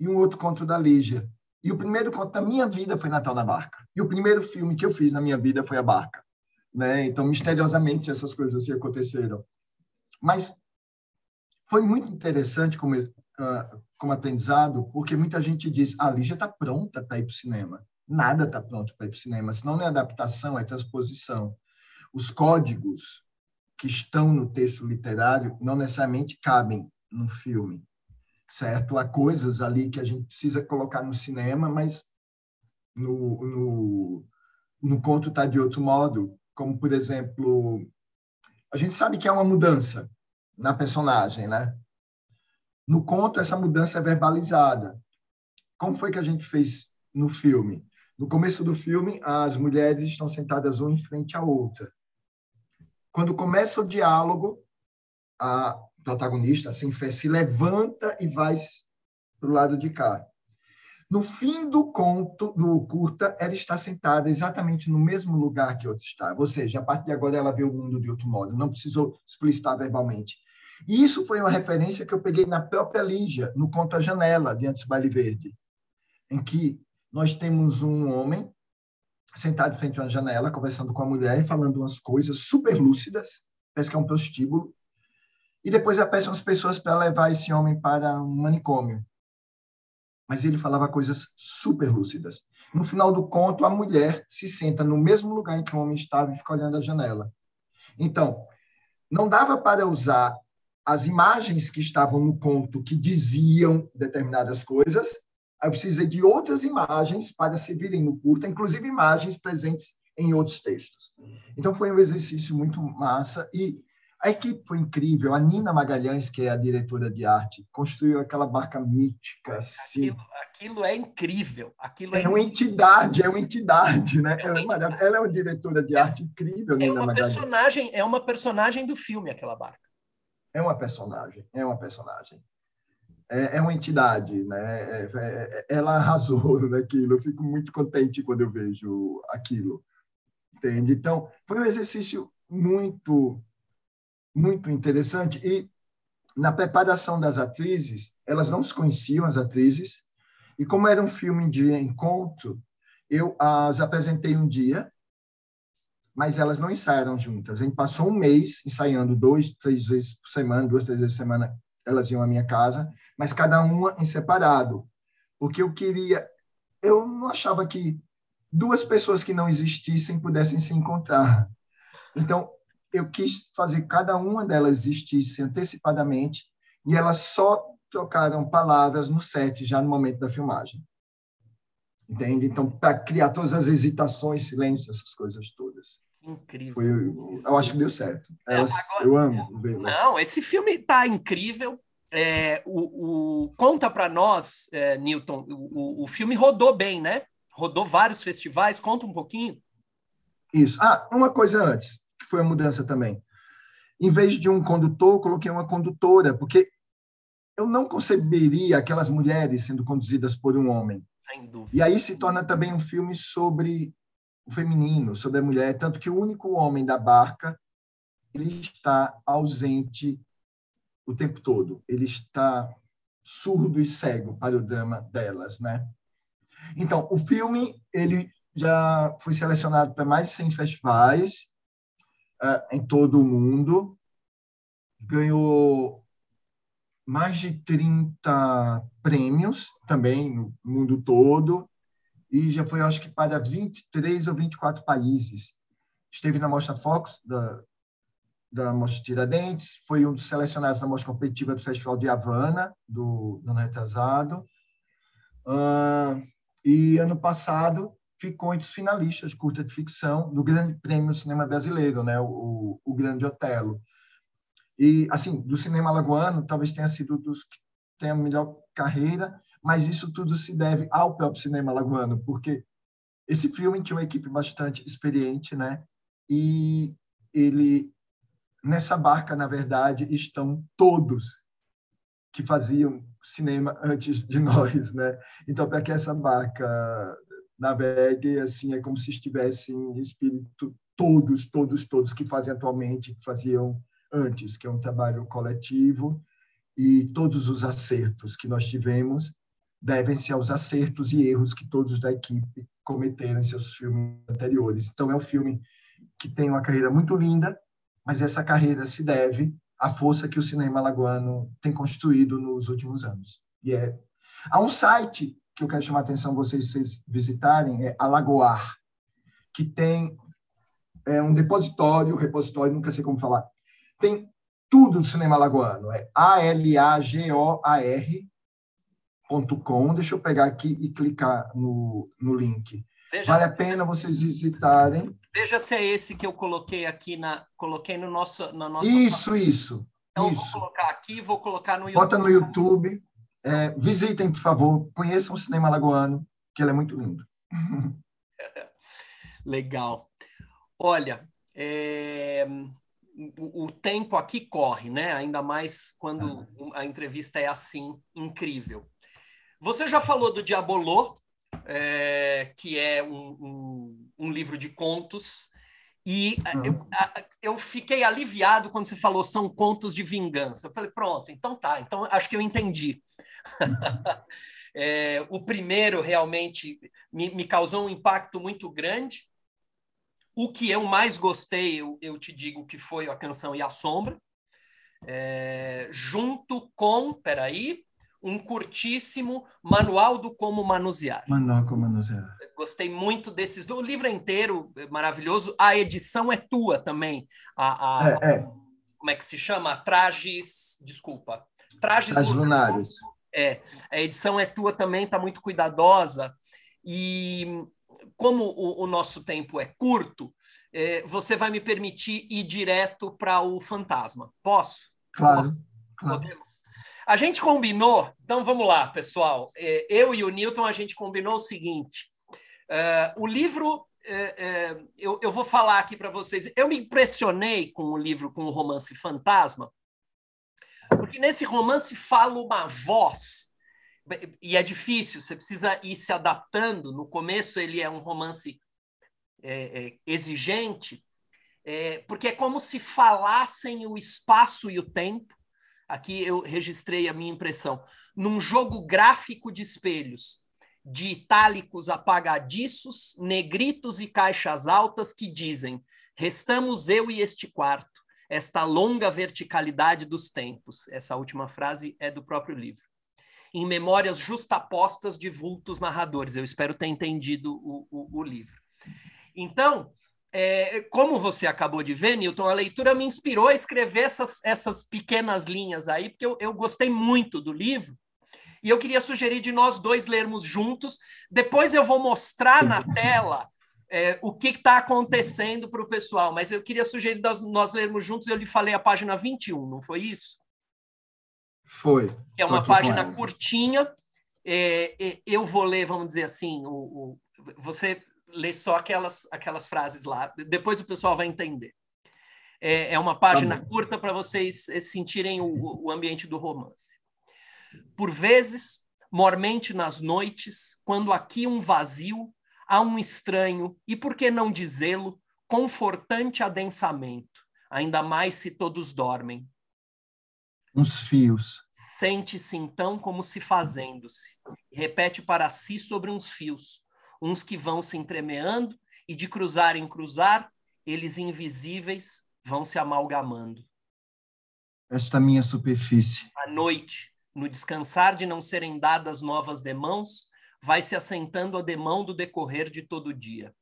Speaker 4: e um outro conto da Lígia. E o primeiro conto da minha vida foi Natal na Barca. E o primeiro filme que eu fiz na minha vida foi A Barca. Né? Então, misteriosamente, essas coisas assim aconteceram. Mas foi muito interessante como, uh, como aprendizado, porque muita gente diz, ah, a Lígia está pronta para ir para o cinema. Nada está pronto para ir para o cinema, senão não é adaptação, é transposição. Os códigos que estão no texto literário não necessariamente cabem no filme, certo? Há coisas ali que a gente precisa colocar no cinema, mas no, no, no conto está de outro modo, como, por exemplo, a gente sabe que é uma mudança na personagem, né? No conto, essa mudança é verbalizada. Como foi que a gente fez no filme? No começo do filme, as mulheres estão sentadas uma em frente à outra. Quando começa o diálogo, a protagonista, sem fé, se levanta e vai para o lado de cá. No fim do conto, do curta, ela está sentada exatamente no mesmo lugar que outra está. Ou seja, a partir de agora ela vê o mundo de outro modo, não precisou explicitar verbalmente. E isso foi uma referência que eu peguei na própria Lígia, no Conto A Janela, de Antes Baile Verde, em que nós temos um homem sentado frente a uma janela, conversando com a mulher e falando umas coisas super lúcidas, parece que é um prostíbulo, e depois aparecem umas pessoas para levar esse homem para um manicômio. Mas ele falava coisas super lúcidas. No final do conto, a mulher se senta no mesmo lugar em que o homem estava e fica olhando a janela. Então, não dava para usar as imagens que estavam no conto que diziam determinadas coisas, eu precisei de outras imagens para se virem no curta, inclusive imagens presentes em outros textos. Então foi um exercício muito massa e a equipe foi incrível. A Nina Magalhães, que é a diretora de arte, construiu aquela barca mítica. Assim.
Speaker 1: Aquilo, aquilo é incrível. Aquilo
Speaker 4: é,
Speaker 1: é
Speaker 4: uma entidade, é uma entidade, né? É uma ela, é ela, é uma diretora de arte incrível,
Speaker 1: é
Speaker 4: Nina
Speaker 1: uma
Speaker 4: Magalhães.
Speaker 1: Personagem, é uma personagem do filme, aquela barca
Speaker 4: é uma personagem, é uma personagem. É, é uma entidade, né? É, é, é ela arrasou naquilo. Eu fico muito contente quando eu vejo aquilo, entende? Então, foi um exercício muito, muito interessante. E na preparação das atrizes, elas não se conheciam, as atrizes, e como era um filme de encontro, eu as apresentei um dia mas elas não ensaiaram juntas. A gente passou um mês ensaiando dois, três vezes por semana, duas, três vezes por semana, elas iam à minha casa, mas cada uma em separado, porque eu queria, eu não achava que duas pessoas que não existissem pudessem se encontrar. Então, eu quis fazer cada uma delas existisse antecipadamente e elas só trocaram palavras no set já no momento da filmagem. Entende? Então, para criar todas as hesitações, silêncios, essas coisas todas.
Speaker 1: Incrível.
Speaker 4: Foi, eu acho que deu certo. Elas, agora, eu amo
Speaker 1: ver. Não, esse filme tá incrível. É, o, o conta para nós, é, Newton, o, o filme rodou bem, né? Rodou vários festivais, conta um pouquinho.
Speaker 4: Isso. Ah, uma coisa antes, foi a mudança também. Em vez de um condutor, eu coloquei uma condutora, porque eu não conceberia aquelas mulheres sendo conduzidas por um homem.
Speaker 1: Sem dúvida.
Speaker 4: E aí se torna também um filme sobre o feminino, sobre a mulher, tanto que o único homem da barca ele está ausente o tempo todo. Ele está surdo e cego para o drama delas, né? Então, o filme ele já foi selecionado para mais de 100 festivais uh, em todo o mundo, ganhou mais de 30 prêmios também no mundo todo e já foi, acho que, para 23 ou 24 países. Esteve na Mostra Focus, da, da Mostra Tiradentes, foi um dos selecionados na Mostra Competitiva do Festival de Havana, do, do ano retrasado. Uh, e ano passado ficou entre os finalistas curta de ficção do Grande Prêmio do Cinema Brasileiro, né, o, o Grande Otelo. E, assim, do cinema alagoano, talvez tenha sido dos que tem a melhor carreira, mas isso tudo se deve ao próprio cinema alagoano, porque esse filme tinha uma equipe bastante experiente, né? E ele nessa barca, na verdade, estão todos que faziam cinema antes de nós, né? Então, para que essa barca navegue, assim, é como se estivessem em espírito todos, todos, todos que fazem atualmente, que faziam antes, que é um trabalho coletivo, e todos os acertos que nós tivemos devem-se aos acertos e erros que todos da equipe cometeram em seus filmes anteriores. Então, é um filme que tem uma carreira muito linda, mas essa carreira se deve à força que o cinema alagoano tem construído nos últimos anos. E é... Há um site que eu quero chamar a atenção vocês, vocês visitarem, é Alagoar, que tem é um depositório, repositório, nunca sei como falar, tem tudo do cinema alagoano. É A-L-A-G-O-A-R.com. Deixa eu pegar aqui e clicar no, no link. Veja, vale a pena vocês visitarem.
Speaker 1: Veja se é esse que eu coloquei aqui na coloquei no nosso na nossa
Speaker 4: Isso, isso.
Speaker 1: Então
Speaker 4: isso.
Speaker 1: vou colocar aqui, vou colocar no
Speaker 4: YouTube. Bota no YouTube. É, visitem, por favor, conheçam o cinema alagoano, que ele é muito lindo.
Speaker 1: Legal. Olha, é o, tempo aqui corre, né? Ainda mais quando a entrevista é assim, incrível. Você já falou do Diabolô, é, que é um, um, um, livro de contos, e eu, eu, fiquei aliviado quando você falou são contos de vingança. Eu falei, pronto, então tá, então acho que eu entendi. é, o primeiro realmente me, me causou um impacto muito grande, o que eu mais gostei, eu, eu te digo que foi a canção E a Sombra, é, junto com, peraí, um curtíssimo Manual do Como Manusear.
Speaker 4: Manual Como Manusear.
Speaker 1: Gostei muito desses. O livro é inteiro maravilhoso. A edição é tua também. A, a, é, é. Como é que se chama? Trajes. Desculpa.
Speaker 4: Trajes, Trajes lunares.
Speaker 1: É, a edição é tua também, está muito cuidadosa. E como o, o, nosso tempo é curto, é, você vai me permitir ir direto para o fantasma. Posso?
Speaker 4: Claro. claro.
Speaker 1: Podemos. A gente combinou, então vamos lá, pessoal. É, eu e o Newton, a gente combinou o seguinte: é, o livro. É, é, eu, eu vou falar aqui para vocês. Eu me impressionei com o livro, com o romance Fantasma, porque nesse romance fala uma voz e é difícil, você precisa ir se adaptando. No começo, ele é um romance é, é, exigente, é, porque é como se falassem o espaço e o tempo. Aqui eu registrei a minha impressão. Num jogo gráfico de espelhos, de itálicos apagadiços, negritos e caixas altas que dizem: restamos eu e este quarto, esta longa verticalidade dos tempos. Essa última frase é do próprio livro em memórias justapostas de vultos narradores. Eu espero ter entendido o, o, o livro. Então, é, como você acabou de ver, Newton, a leitura me inspirou a escrever essas, essas pequenas linhas aí, porque eu, eu gostei muito do livro. E eu queria sugerir de nós dois lermos juntos. Depois eu vou mostrar na tela é, o que está acontecendo para o pessoal, mas eu queria sugerir nós lermos juntos. Eu lhe falei a página 21, não foi isso?
Speaker 4: Foi.
Speaker 1: É uma página curtinha. É, é, eu vou ler, vamos dizer assim, o, o, você lê só aquelas, aquelas frases lá. Depois o pessoal vai entender. É, é uma página tá curta para vocês eh, sentirem o, o ambiente do romance. Por vezes, mormente nas noites, quando aqui um vazio, há um estranho, e por que não dizê-lo, confortante adensamento, ainda mais se todos dormem.
Speaker 4: Uns fios.
Speaker 1: Sente-se então como se fazendo-se, repete para si sobre uns fios, uns que vão se entremeando, e de cruzar em cruzar, eles invisíveis vão se amalgamando.
Speaker 4: Esta minha superfície.
Speaker 1: À noite, no descansar de não serem dadas novas demãos, vai se assentando a demão do decorrer de todo o dia.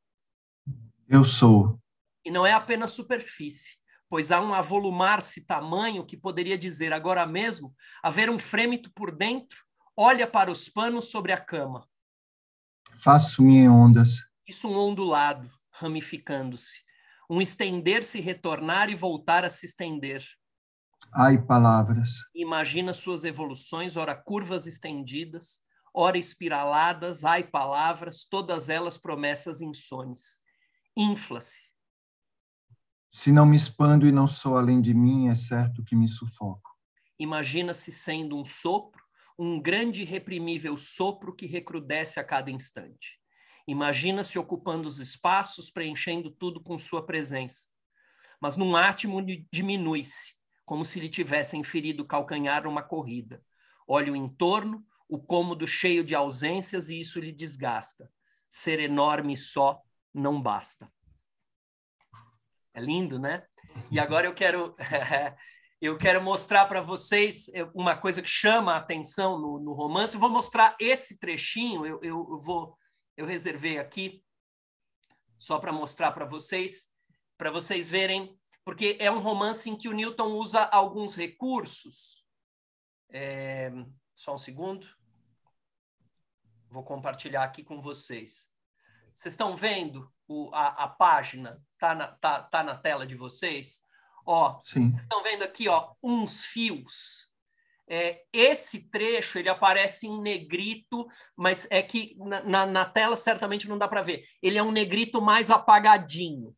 Speaker 4: Eu sou.
Speaker 1: E não é apenas superfície, pois há um avolumar-se tamanho que poderia dizer agora mesmo haver um frêmito por dentro, olha para os panos sobre a cama.
Speaker 4: Faço-me em ondas.
Speaker 1: Isso um ondulado, ramificando-se. Um estender-se, retornar e voltar a se estender.
Speaker 4: Ai, palavras.
Speaker 1: Imagina suas evoluções, ora curvas estendidas, ora espiraladas, ai, palavras, todas elas promessas insones. Infla-se.
Speaker 4: Se não me expando e não sou além de mim, é certo que me sufoco.
Speaker 1: Imagina-se sendo um sopro, um grande e reprimível sopro que recrudesce a cada instante. Imagina-se ocupando os espaços, preenchendo tudo com sua presença. Mas num átimo diminui-se, como se lhe tivessem ferido o calcanhar numa corrida. Olha o entorno, o cômodo cheio de ausências, e isso lhe desgasta. Ser enorme só não basta. É lindo, né? E agora eu quero eu quero mostrar para vocês uma coisa que chama a atenção no, no romance. Eu vou mostrar esse trechinho. Eu, eu, eu vou eu reservei aqui só para mostrar para vocês, para vocês verem, porque é um romance em que o Newton usa alguns recursos. É, só um segundo. Vou compartilhar aqui com vocês. Vocês estão vendo o, a, a página? Tá na, tá, tá na tela de vocês? Ó, Sim. vocês estão vendo aqui, ó, uns fios é, esse trecho ele aparece em negrito, mas é que na, na, na tela certamente não dá para ver. Ele é um negrito mais apagadinho.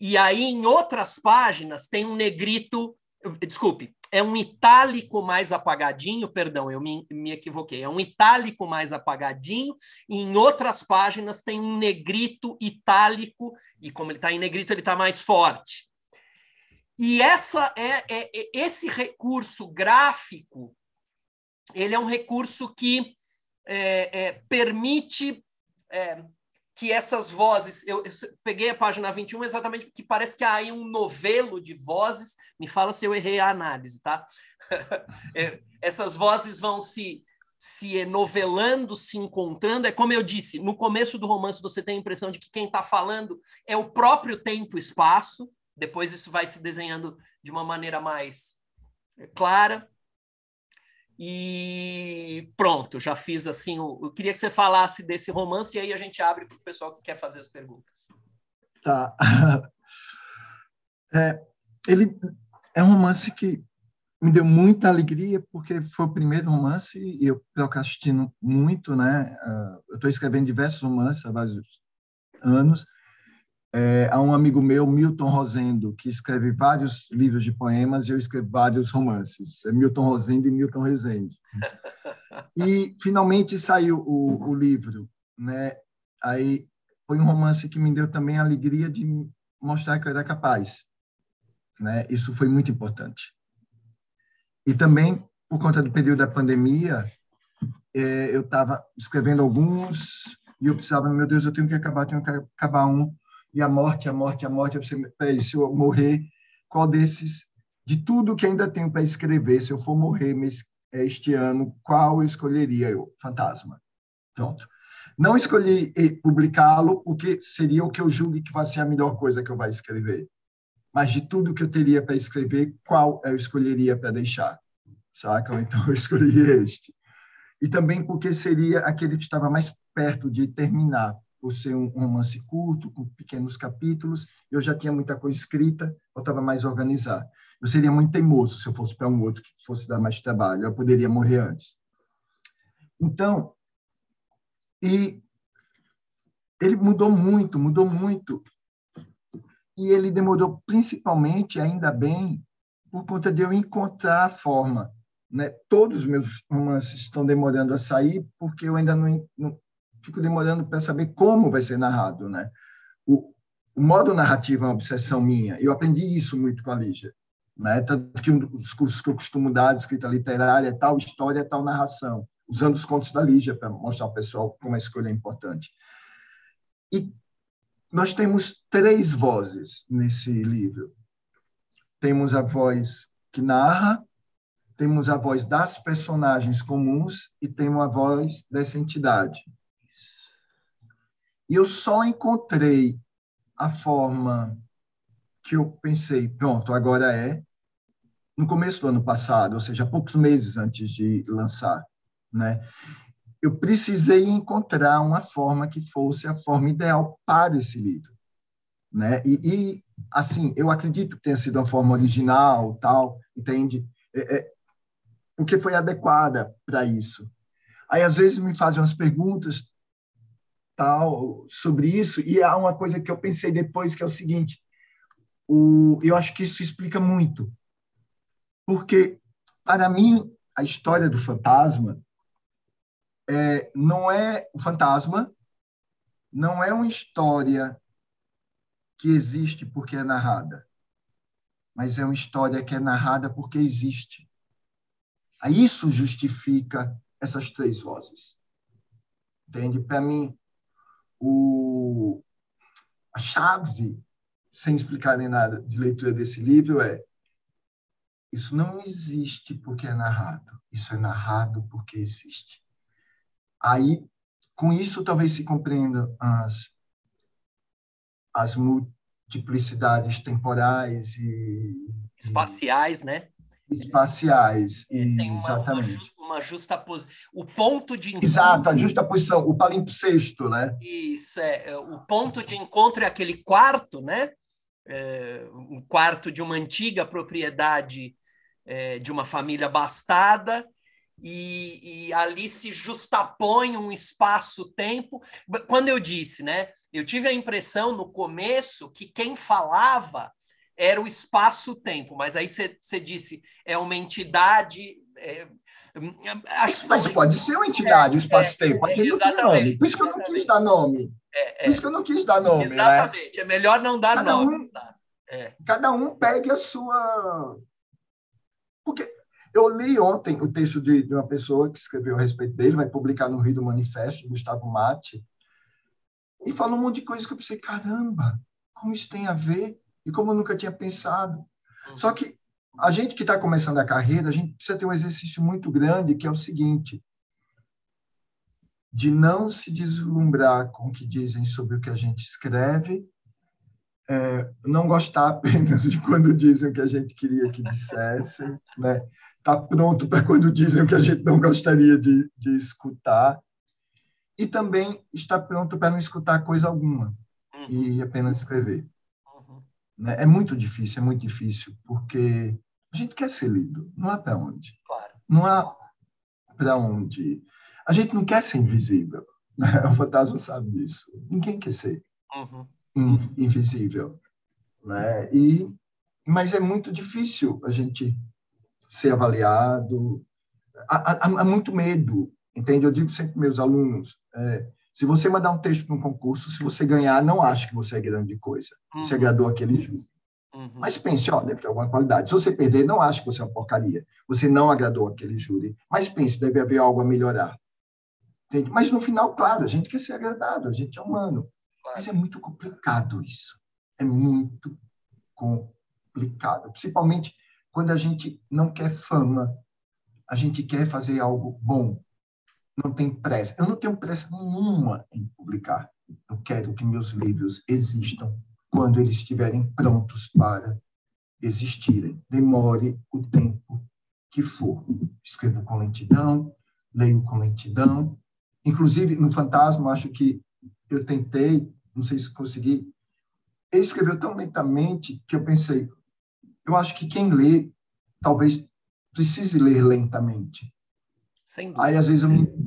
Speaker 1: E aí, em outras páginas, tem um negrito. Desculpe, é um itálico mais apagadinho, perdão, eu me, me equivoquei. É um itálico mais apagadinho, e em outras páginas tem um negrito itálico, e como ele está em negrito, ele está mais forte. E essa é, é, é, esse recurso gráfico, ele é um recurso que é, é permite é, que essas vozes. Eu, eu, peguei a página 21 exatamente porque parece que há aí um novelo de vozes. Me fala se eu errei a análise, tá? É, essas vozes vão se se enovelando, se encontrando. É como eu disse, no começo do romance você tem a impressão de que quem está falando é o próprio tempo e espaço. Depois isso vai se desenhando de uma maneira mais é, clara. E pronto, já fiz assim. Eu queria que você falasse desse romance e aí a gente abre para o pessoal que quer fazer as perguntas.
Speaker 4: Tá. É, ele é um romance que me deu muita alegria porque foi o primeiro romance e eu procrastino muito, né? Ah, eu estou escrevendo diversos romances há vários anos é, há um amigo meu, Milton Rosendo, que escreve vários livros de poemas e eu escrevo vários romances. É Milton Rosendo e Milton Rezende. E finalmente saiu o, o livro, né? Aí foi um romance que me deu também a alegria de mostrar que eu era capaz, né? Isso foi muito importante. E também por conta do período da pandemia, é, eu estava escrevendo alguns e eu precisava, meu Deus, eu tenho que acabar, tenho que acabar um e a morte, a morte, a morte. Você, se eu morrer, qual desses, de tudo que ainda tenho para escrever, se eu for morrer este ano, qual eu escolheria? Eu, Fantasma. Pronto. Não escolhi publicá-lo, porque seria o que eu julgue que vai ser a melhor coisa que eu vou escrever. Mas de tudo que eu teria para escrever, qual eu escolheria para deixar? Saca? Então eu escolhi este. E também porque seria aquele que estava mais perto de terminar por ser um romance curto, com pequenos capítulos, eu já tinha muita coisa escrita, eu estava mais organizar. Eu seria muito teimoso se eu fosse para um outro que fosse dar mais trabalho. Eu poderia morrer antes. Então, e ele mudou muito, mudou muito. E ele demorou principalmente, ainda bem, por conta de eu encontrar a forma. Né? Todos os meus romances estão demorando a sair porque eu ainda não fico demorando para saber como vai ser narrado. Né? O, o modo narrativo é uma obsessão minha. Eu aprendi isso muito com a Lígia. Né? Tanto que um dos cursos que eu costumo dar de escrita literária é tal história, tal narração, usando os contos da Lígia para mostrar ao pessoal como a escolha é importante. E nós temos três vozes nesse livro. Temos a voz que narra, temos a voz das personagens comuns e temos a voz dessa entidade. E eu só encontrei a forma que eu pensei, pronto, agora é, no começo do ano passado, ou seja, poucos meses antes de lançar, né? Eu precisei encontrar uma forma que fosse a forma ideal para esse livro, né? E, e assim, eu acredito que tenha sido uma forma original, tal, entende? É, é, porque foi adequada para isso. Aí às vezes me fazem umas perguntas sobre isso e há uma coisa que eu pensei depois que é o seguinte: o, eu acho que isso explica muito, porque para mim a história do fantasma é, não é o fantasma não é uma história que existe porque é narrada, mas é uma história que é narrada porque existe. Aí isso justifica essas três vozes. Entende? Para mim, o, a chave, sem explicar nem nada, de leitura desse livro é isso não existe porque é narrado, isso é narrado porque existe. Aí, com isso, talvez se compreenda as, as multiplicidades temporais e
Speaker 1: espaciais, né?
Speaker 4: espaciais. Tem uma, exatamente.
Speaker 1: Uma, uma justa posição. O ponto de
Speaker 4: encontro... Exato, a justa posição, o palimpsesto, né?
Speaker 1: Isso, é. é o ponto de encontro é aquele quarto, né? É, um quarto de uma antiga propriedade é, de uma família bastada, e, e, ali se justapõe um espaço-tempo. Quando eu disse, né? Eu tive a impressão no começo que quem falava era o espaço-tempo, mas aí você disse é uma entidade. É,
Speaker 4: acho mas são... pode ser uma entidade, o espaço-tempo. É, é, exatamente. Por isso que eu não quis dar nome. É, Por isso que eu não quis dar nome.
Speaker 1: Né? Exatamente.
Speaker 4: Né?
Speaker 1: É melhor não dar cada nome.
Speaker 4: Um, é. Cada um pegue a sua. Porque eu li ontem o texto de, de, uma pessoa que escreveu a respeito dele, vai publicar no Rio do Manifesto, Gustavo Mate, e falou um monte de coisas que eu pensei, caramba, como isso tem a ver? e como eu nunca tinha pensado. Uhum. Só que a gente que está começando a carreira, a gente precisa ter um exercício muito grande, que é o seguinte: de não se deslumbrar com o que dizem sobre o que a gente escreve, é, não gostar apenas de quando dizem o que a gente queria que dissessem, né? Tá pronto para quando dizem o que a gente não gostaria de, de escutar e também estar pronto para não escutar coisa alguma uhum. e apenas escrever. Né? É muito difícil, é muito difícil, porque a gente quer ser lido, não há para onde.
Speaker 1: Claro.
Speaker 4: Não há para onde. A gente não quer ser invisível. Né? O fantasma sabe disso. Ninguém quer ser uhum. in, invisível. Né? E, mas é muito difícil a gente ser avaliado. Há, há, há muito medo, entende? Eu digo sempre para meus alunos, é, você mandar um texto para um concurso, se você ganhar, não ache que você é grande coisa. Uhum. Você agradou aquele júri. Uhum. Mas pense, ó, deve ter alguma qualidade. Se você perder, não ache que você é uma porcaria. Você não agradou aquele júri. Mas pense, deve haver algo a melhorar. Entende? Mas no final, claro, a gente quer ser agradado, a gente é humano. Mas é muito complicado isso. É muito complicado. Principalmente quando a gente não quer fama, a gente quer fazer algo bom, não tem pressa. Eu não tenho pressa nenhuma em publicar. Eu quero que meus livros existam quando eles estiverem prontos para existirem. Demore o tempo que for. Escrevo com lentidão, leio com lentidão. Inclusive, no Fantasma, acho que eu tentei, não sei se consegui. Ele escreveu tão lentamente que eu pensei, eu acho que quem lê talvez precise ler lentamente.
Speaker 1: Sem dúvida.
Speaker 4: Aí, às vezes, eu me...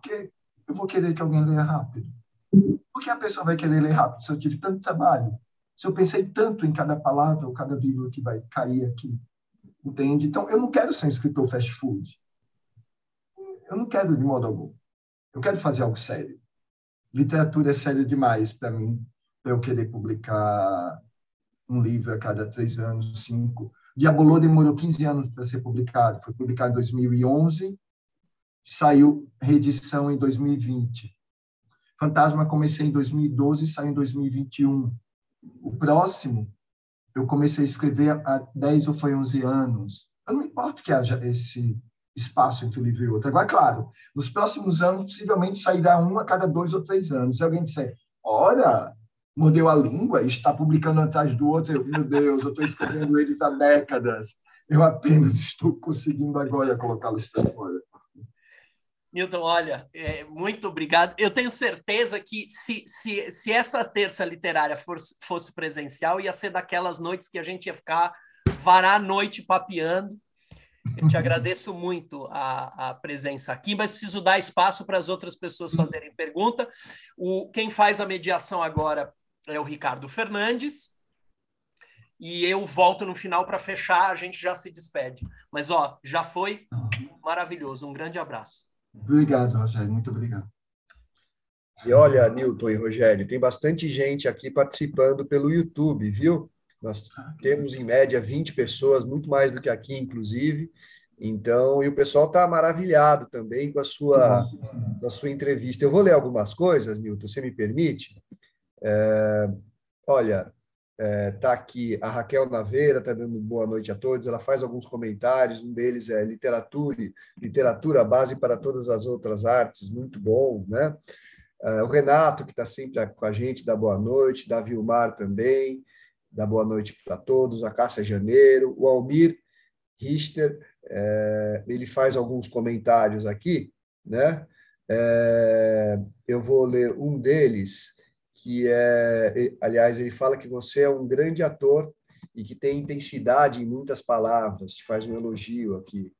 Speaker 4: Porque eu vou querer que alguém leia rápido. Por que a pessoa vai querer ler rápido se eu tive tanto trabalho? Se eu pensei tanto em cada palavra ou cada vírgula que vai cair aqui? Entende? Então, eu não quero ser um escritor fast food. Eu não quero de modo algum. Eu quero fazer algo sério. Literatura é sério demais para mim, para eu querer publicar um livro a cada três anos, cinco. Diabolô demorou 15 anos para ser publicado. Foi publicado em 2011, saiu reedição em 2020. Fantasma comecei em 2012 e saiu em 2021. O próximo, eu comecei a escrever há 10 ou foi 11 anos. Eu não importo que haja esse espaço entre um livro e outro. Agora, claro, nos próximos anos, possivelmente sairá um a cada dois ou três anos. Se alguém disser, olha, mordeu a língua e está publicando atrás do outro. Eu, meu Deus, eu estou escrevendo eles há décadas. Eu apenas estou conseguindo agora colocá-los para fora.
Speaker 1: Milton, olha, é, muito obrigado. Eu tenho certeza que se, se, se essa terça literária fosse, fosse presencial, ia ser daquelas noites que a gente ia ficar varar a noite papeando. Eu te agradeço muito a, a, presença aqui, mas preciso dar espaço para as outras pessoas fazerem pergunta. O, quem faz a mediação agora é o Ricardo Fernandes. E eu volto no final para fechar, a gente já se despede. Mas, ó, já foi maravilhoso. Um grande abraço.
Speaker 4: Obrigado, Rogério. Muito obrigado.
Speaker 3: E olha, Nilton e Rogério, tem bastante gente aqui participando pelo YouTube, viu? Nós temos, em média, 20 pessoas, muito mais do que aqui, inclusive. Então, e o pessoal está maravilhado também com a sua, com a sua entrevista. Eu vou ler algumas coisas, Nilton, você me permite? É, olha, está é, tá aqui a Raquel Naveira, está dando boa noite a todos. Ela faz alguns comentários, um deles é literatura, literatura base para todas as outras artes, muito bom, né? É, o Renato, que está sempre com a gente, dá boa noite, da Vilmar também, dá boa noite para todos, a Cássia Janeiro, o Almir Richter, é, ele faz alguns comentários aqui, né? É, eu vou ler um deles, que é, aliás, ele fala que você é um grande ator e que tem intensidade em muitas palavras, te faz um elogio aqui.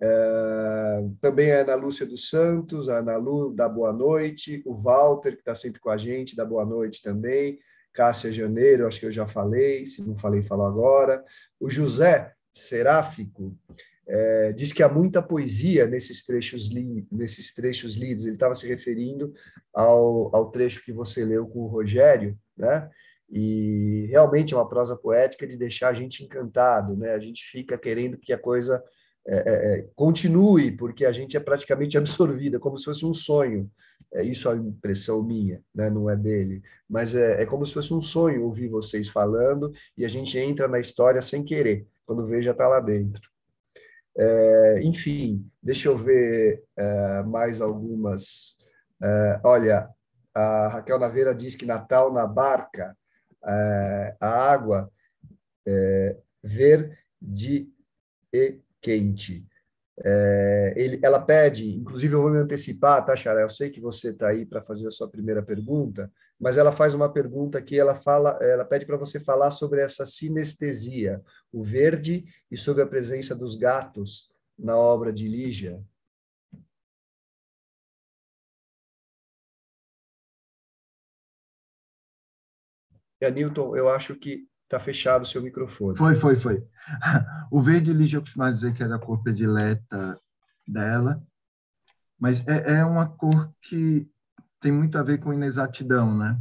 Speaker 3: É, também a Ana Lúcia dos Santos, a Ana Lu da Boa Noite, o Walter, que está sempre com a gente, da Boa Noite também, Cássia Janeiro, acho que eu já falei, se não falei, falo agora. O José Seráfico, é, diz que há muita poesia nesses trechos, li, nesses trechos lidos. Ele estava se referindo ao, ao trecho que você leu com o Rogério, né? E realmente é uma prosa poética de deixar a gente encantado, né? A gente fica querendo que a coisa é, é, é continue, porque a gente é praticamente absorvida, como se fosse um sonho. É isso a impressão minha, né? não é dele. Mas é, é como se fosse um sonho ouvir vocês falando e a gente entra na história sem querer. Quando vê, já está lá dentro. É, enfim, deixa eu ver é, mais algumas. É, olha, a Raquel Naveira diz que Natal na barca, é, a água é, verde e quente. É, ele, ela pede, inclusive eu vou me antecipar, tá, Xará? Eu sei que você está aí para fazer a sua primeira pergunta, mas ela faz uma pergunta que ela fala, ela pede para você falar sobre essa sinestesia, o verde e sobre a presença dos gatos na obra de Lígia. E, Newton, eu acho que está fechado o seu microfone.
Speaker 4: Foi, foi, foi. O verde Lígia costuma dizer que é da cor predileta dela, mas é, é uma cor que tem muito a ver com inexatidão, né?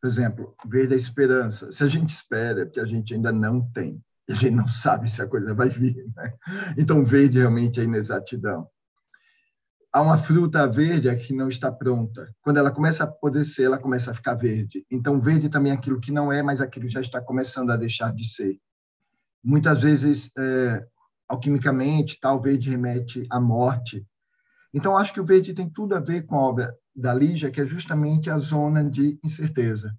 Speaker 4: Por exemplo, verde é esperança. Se a gente espera, é porque a gente ainda não tem. A gente não sabe se a coisa vai vir. Né? Então, verde realmente é inexatidão. Há uma fruta verde que não está pronta. Quando ela começa a apodrecer, ela começa a ficar verde. Então, verde também é aquilo que não é, mas aquilo já está começando a deixar de ser. Muitas vezes, é, alquimicamente, tal verde remete à morte. Então, acho que o verde tem tudo a ver com a obra da Lígia, que é justamente a zona de incerteza.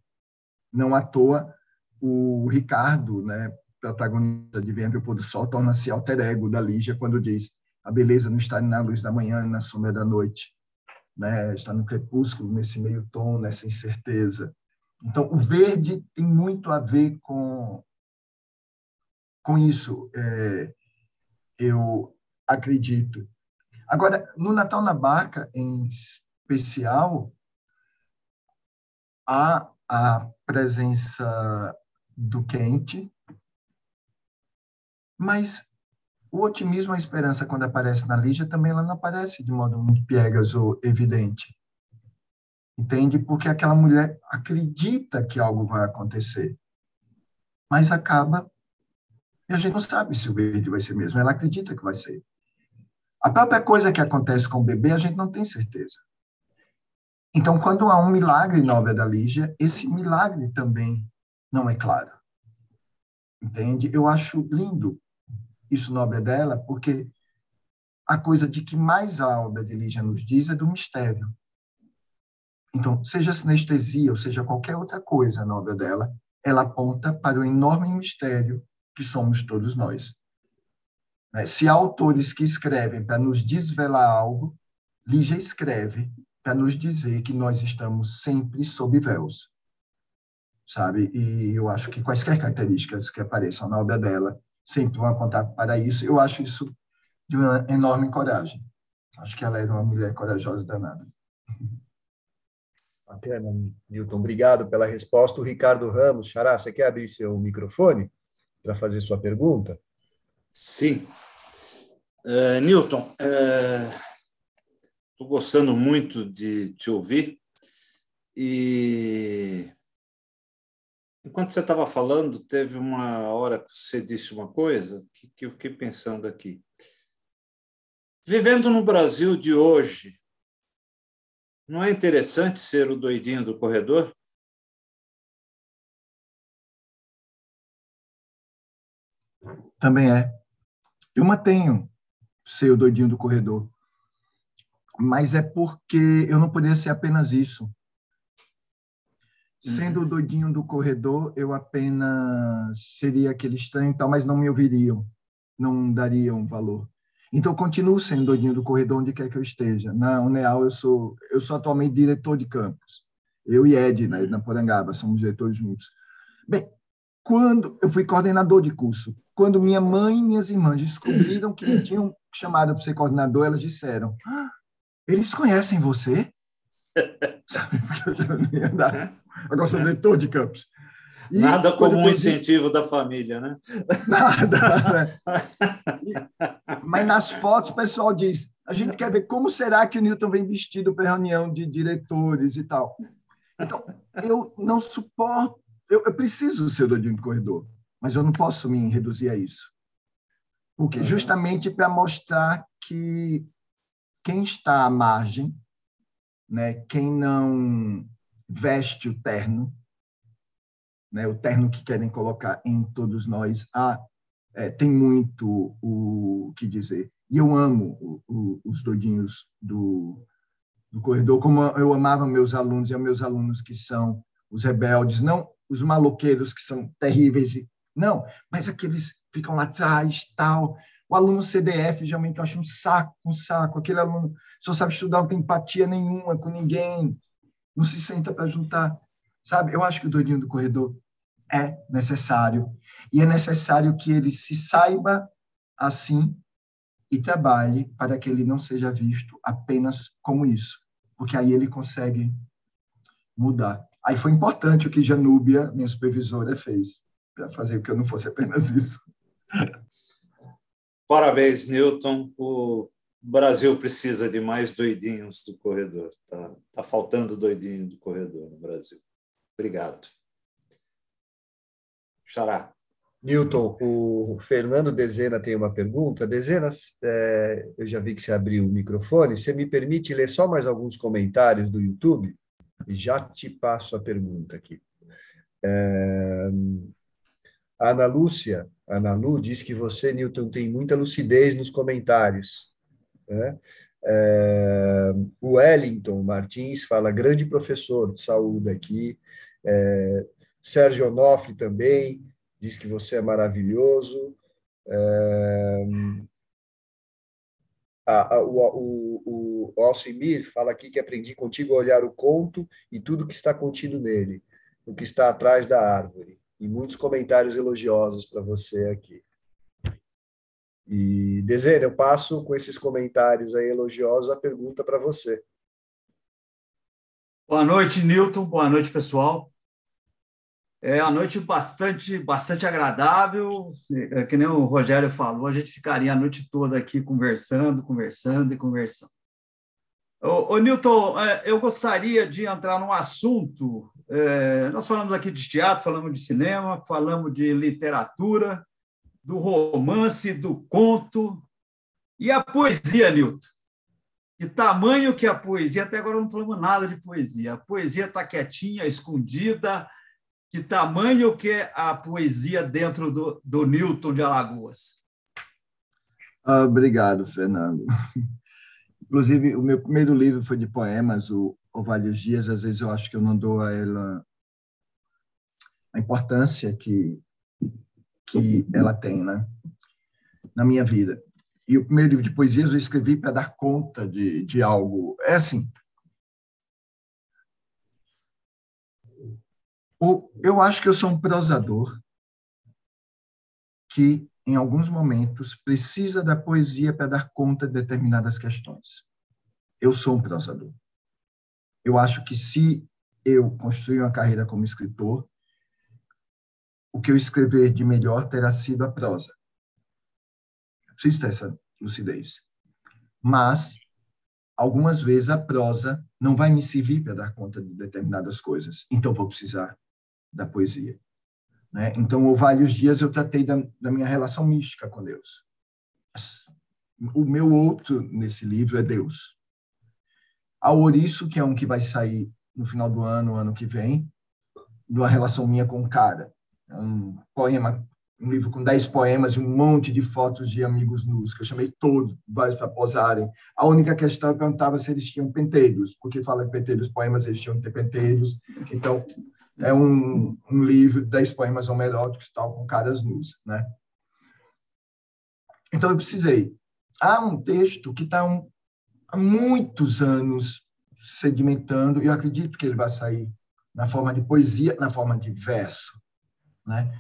Speaker 4: Não à toa, o Ricardo, né, protagonista de Vem o Pôr do Sol, torna-se alter ego da Lígia quando diz a beleza não está na luz da manhã, na sombra da noite, né? está no crepúsculo, nesse meio tom, nessa incerteza. Então, o verde tem muito a ver com, com isso, é, eu acredito. Agora, no Natal na Barca, em especial, há a presença do quente, mas o otimismo, a esperança, quando aparece na Lígia, também ela não aparece de modo muito piegas ou evidente. Entende? Porque aquela mulher acredita que algo vai acontecer, mas acaba e a gente não sabe se o verde vai ser mesmo. Ela acredita que vai ser. A própria coisa que acontece com o bebê, a gente não tem certeza. Então, quando há um milagre na obra da Lígia, esse milagre também não é claro. Entende? Eu acho lindo isso na obra dela, porque a coisa de que mais a obra de Lígia nos diz é do mistério. Então, seja sinestesia ou seja qualquer outra coisa na obra dela, ela aponta para o enorme mistério que somos todos nós. Né? Se há autores que escrevem para nos desvelar algo, Lígia escreve para nos dizer que nós estamos sempre sob véus. Sabe? E eu acho que quaisquer características que apareçam na obra dela sempre vão apontar para isso. Eu acho isso de uma enorme coragem. Acho que ela era uma mulher corajosa danada.
Speaker 3: Bacana, Newton. Obrigado pela resposta. O Ricardo Ramos, Xará, você quer abrir seu microfone para fazer sua pergunta?
Speaker 2: Sim. Uh, Newton, estou gostando muito de te ouvir e enquanto você estava falando, teve uma hora que você disse uma coisa que, que eu fiquei pensando aqui. Vivendo no Brasil de hoje, não é interessante ser o doidinho do corredor?
Speaker 4: Também é. Eu mantenho ser o doidinho do corredor. Mas é porque eu não poderia ser apenas isso. Sendo uhum. o doidinho do corredor, eu apenas seria aquele estranho e tal, mas não me ouviriam, não dariam valor. Então, eu continuo sendo doidinho do corredor onde quer que eu esteja. Na Uneal, eu sou, eu sou atualmente diretor de campus. Eu e Ed, né, na Porangaba, somos diretores juntos. Bem, quando eu fui coordenador de curso, quando minha mãe e minhas irmãs descobriram que me tinham chamado para ser coordenador, elas disseram: ah, eles conhecem você? Sabe, porque eu já não ia dar. Agora sou diretor de campus.
Speaker 2: E Nada como um incentivo da família, né?
Speaker 4: Nada. Né? Mas nas fotos o pessoal diz: a gente quer ver como será que o Newton vem vestido para reunião de diretores e tal. Então, eu não suporto, eu, eu preciso ser doidinho do corredor, mas eu não posso me reduzir a isso. Porque justamente para mostrar que quem está à margem, né, quem não veste o terno, né, o terno que querem colocar em todos nós, ah, é, tem muito o que dizer. E eu amo o, o, os doidinhos do, do corredor, como eu amava meus alunos e meus alunos que são os rebeldes, não os maloqueiros que são terríveis, não, mas aqueles ficam lá atrás, tal. O aluno CDF, geralmente, eu acho um saco, um saco. Aquele aluno só sabe estudar, não tem empatia nenhuma com ninguém, não se senta para juntar. Sabe? Eu acho que o doidinho do corredor é necessário. E é necessário que ele se saiba assim e trabalhe para que ele não seja visto apenas como isso, porque aí ele consegue mudar. Aí foi importante o que Janúbia, minha supervisora, fez para fazer que eu não fosse apenas isso.
Speaker 2: Parabéns, Newton. O Brasil precisa de mais doidinhos do corredor. Tá, tá faltando doidinho do corredor no Brasil. Obrigado. Xará.
Speaker 3: Newton, o Fernando Dezena tem uma pergunta. Dezenas, é, eu já vi que você abriu o microfone. Você me permite ler só mais alguns comentários do YouTube? Já te passo a pergunta aqui. É, a Ana Lúcia, Ana Lu, diz que você, Newton, tem muita lucidez nos comentários. Né? É, o Wellington Martins fala, grande professor de saúde aqui. É, Sérgio Onofre também diz que você é maravilhoso. É... Ah, o, o, o Alcimir fala aqui que aprendi contigo a olhar o conto e tudo que está contido nele. no que está atrás da árvore. E muitos comentários elogiosos para você aqui. E, Dezena, eu passo com esses comentários aí elogiosos a pergunta para você.
Speaker 5: Boa noite, Newton. Boa noite, pessoal. É uma noite bastante, bastante agradável. É, que nem o Rogério falou, a gente ficaria a noite toda aqui conversando, conversando e conversando. Ô, ô Newton, é, eu gostaria de entrar num assunto. É, nós falamos aqui de teatro, falamos de cinema, falamos de literatura, do romance, do conto e a poesia, Newton. De tamanho que a poesia, até agora não falamos nada de poesia. A poesia está quietinha, escondida. Que tamanho que é a poesia dentro do, do Newton de Alagoas?
Speaker 4: Obrigado, Fernando. Inclusive, o meu primeiro livro foi de poemas, o, o Vários Dias. Às vezes eu acho que eu não dou a ela a importância que que ela tem, né? Na minha vida. E o primeiro livro de poesias eu escrevi para dar conta de, de algo. É assim. Eu acho que eu sou um prosador que, em alguns momentos, precisa da poesia para dar conta de determinadas questões. Eu sou um prosador. Eu acho que se eu construir uma carreira como escritor, o que eu escrever de melhor terá sido a prosa. Eu preciso ter essa lucidez. Mas, algumas vezes, a prosa não vai me servir para dar conta de determinadas coisas. Então, vou precisar da poesia. Né? Então, há vários dias eu tratei da, da minha relação mística com Deus. O meu outro nesse livro é Deus. A Ouriço, que é um que vai sair no final do ano, ano que vem, numa relação minha com o cara. É um poema, um livro com dez poemas e um monte de fotos de amigos nus, que eu chamei todos, vários para posarem. A única questão eu perguntava se eles tinham penteiros, porque fala de penteiros, poemas eles tinham que ter penteiros. Então, é um, um livro, dez poemas homeróticos, tal, com caras nus, né? Então, eu precisei. Há um texto que está um, há muitos anos sedimentando, e eu acredito que ele vai sair na forma de poesia, na forma de verso. Né?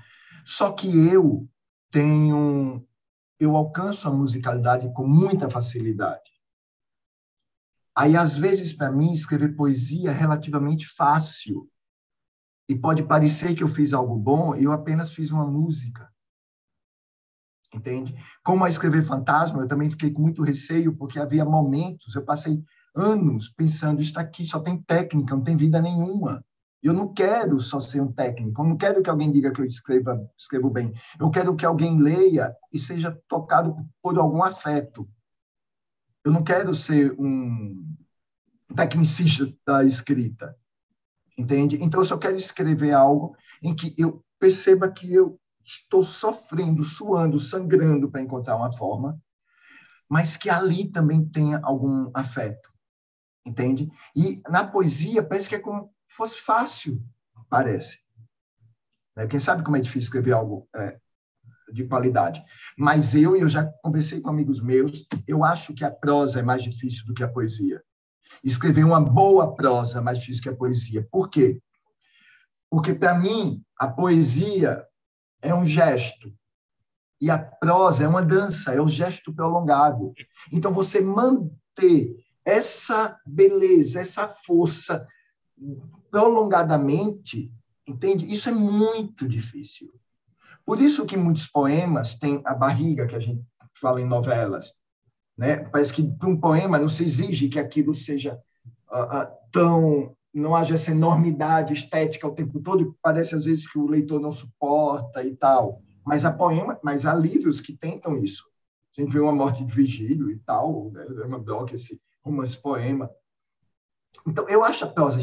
Speaker 4: Só que eu tenho, eu alcanço a musicalidade com muita facilidade. Aí, às vezes, para mim, escrever poesia é relativamente fácil. E pode parecer que eu fiz algo bom, eu apenas fiz uma música. Entende? Como a escrever fantasma, eu também fiquei com muito receio, porque havia momentos, eu passei anos pensando, isso aqui só tem técnica, não tem vida nenhuma. Eu não quero só ser um técnico, eu não quero que alguém diga que eu escreva, escrevo bem. Eu quero que alguém leia e seja tocado por algum afeto. Eu não quero ser um tecnicista da escrita, entende? Então, eu só quero escrever algo em que eu perceba que eu estou sofrendo, suando, sangrando para encontrar uma forma, mas que ali também tenha algum afeto, entende? E na poesia parece que é como fosse fácil, parece. Né? Quem sabe como é difícil escrever algo é, de qualidade. Mas eu, eu já conversei com amigos meus, eu acho que a prosa é mais difícil do que a poesia. Escrever uma boa prosa é mais difícil que a poesia. Por quê? Porque, para mim, a poesia é um gesto. E a prosa é uma dança, é um gesto prolongado. Então, você manter essa beleza, essa força prolongadamente, entende? Isso é muito difícil. Por isso que muitos poemas têm a barriga que a gente fala em novelas, né? Parece que para um poema não se exige que aquilo seja uh, uh, tão não haja essa enormidade estética o tempo todo, parece às vezes que o leitor não suporta e tal. Mas há poema, mas há livros que tentam isso. A gente vê uma morte de Vigílio e tal, né? uma Brock, esse romance poema. Então, eu acho a prosa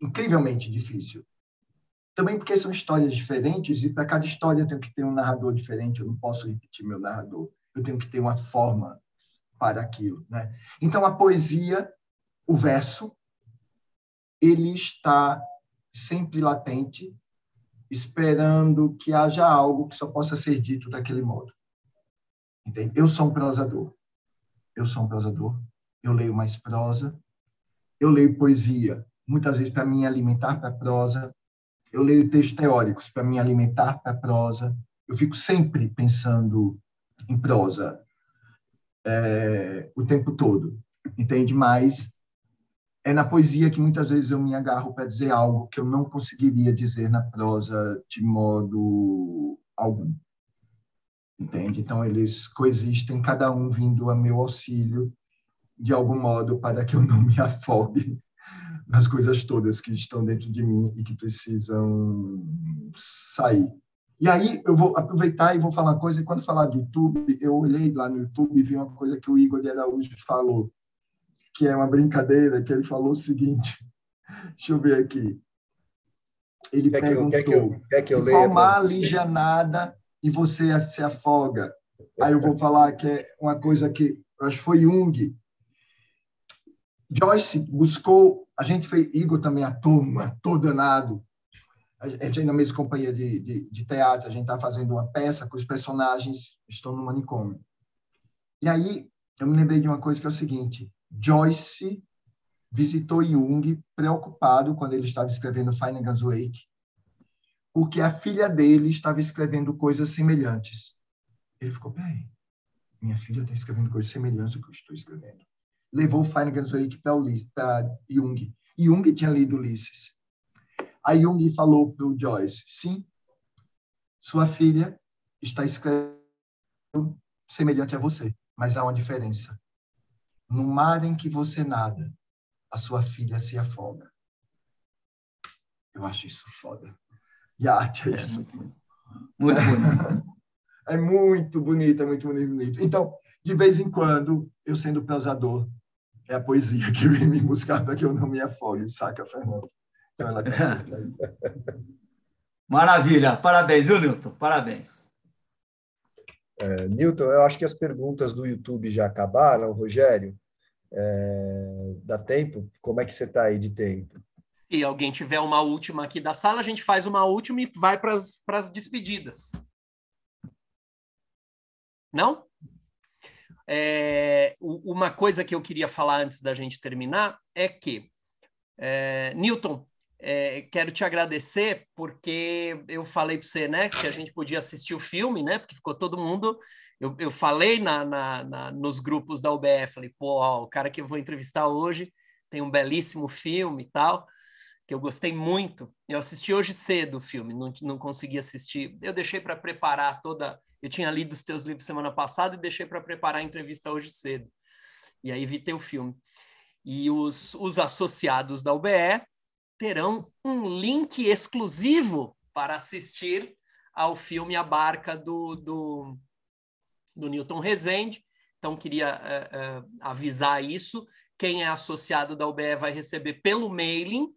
Speaker 4: incrivelmente difícil. Também porque são histórias diferentes e para cada história eu tenho que ter um narrador diferente, eu não posso repetir meu narrador, eu tenho que ter uma forma para aquilo. Né? Então, a poesia, o verso, ele está sempre latente, esperando que haja algo que só possa ser dito daquele modo. Entende? Eu sou um prosador. Eu sou um prosador. Eu leio mais prosa. Eu leio poesia muitas vezes para me alimentar para prosa. eu leio textos teóricos para me alimentar para prosa. Eu fico sempre pensando em prosa é, o tempo todo, entende? Mas é na poesia que muitas vezes eu me agarro para dizer algo que eu não conseguiria dizer na prosa de modo algum. Entende? Então, eles coexistem, cada um vindo a meu auxílio, de algum modo, para que eu não me afogue nas coisas todas que estão dentro de mim e que precisam sair. E aí eu vou aproveitar e vou falar uma coisa, e quando falar do YouTube, eu olhei lá no YouTube e vi uma coisa que o Igor de Araújo falou, que é uma brincadeira, que ele falou o seguinte, deixa eu ver aqui. Ele quer perguntou, que eu, quer que eu, quer que eu leia qual nada e você se afoga? Aí eu vou falar que é uma coisa que, acho que foi Jung, Joyce buscou, a gente fez, Igor também ator, um ator danado, a gente na mesma companhia de, de, de teatro, a gente está fazendo uma peça que os personagens estão no manicômio. E aí eu me lembrei de uma coisa que é o seguinte, Joyce visitou Jung preocupado quando ele estava escrevendo Finnegan's Wake, porque a filha dele estava escrevendo coisas semelhantes. Ele ficou, peraí, minha filha está escrevendo coisas semelhantes ao que eu estou escrevendo levou Finnegan's Wake para Jung. Jung tinha lido Ulisses. Aí Jung falou para o Joyce, sim, sua filha está escrevendo semelhante a você, mas há uma diferença. No mar em que você nada, a sua filha se afoga. Eu acho isso foda. E a arte é, é isso.
Speaker 5: Muito, bonito.
Speaker 4: é muito bonito, é muito bonito. Então, de vez em quando, eu sendo pesador, é a poesia que vem me buscar para que eu não me afogue, saca, Fernando? Então ela tá
Speaker 5: Maravilha, parabéns, viu, Newton? Parabéns.
Speaker 3: É, Newton, eu acho que as perguntas do YouTube já acabaram, Rogério. É, dá tempo? Como é que você está aí de tempo?
Speaker 1: Se alguém tiver uma última aqui da sala, a gente faz uma última e vai para as despedidas. Não? É, uma coisa que eu queria falar antes da gente terminar é que, é, Newton, é, quero te agradecer porque eu falei para você, né, se a gente podia assistir o filme, né, porque ficou todo mundo. Eu, eu falei na, na, na, nos grupos da UBF, falei, pô, ó, o cara que eu vou entrevistar hoje tem um belíssimo filme e tal, que eu gostei muito. Eu assisti hoje cedo o filme, não, não consegui assistir. Eu deixei para preparar toda eu tinha lido os teus livros semana passada e deixei para preparar a entrevista hoje cedo. E aí vi teu filme. E os, os associados da UBE terão um link exclusivo para assistir ao filme A Barca do, do, do Newton Rezende. Então, queria uh, uh, avisar isso. Quem é associado da UBE vai receber pelo mailing.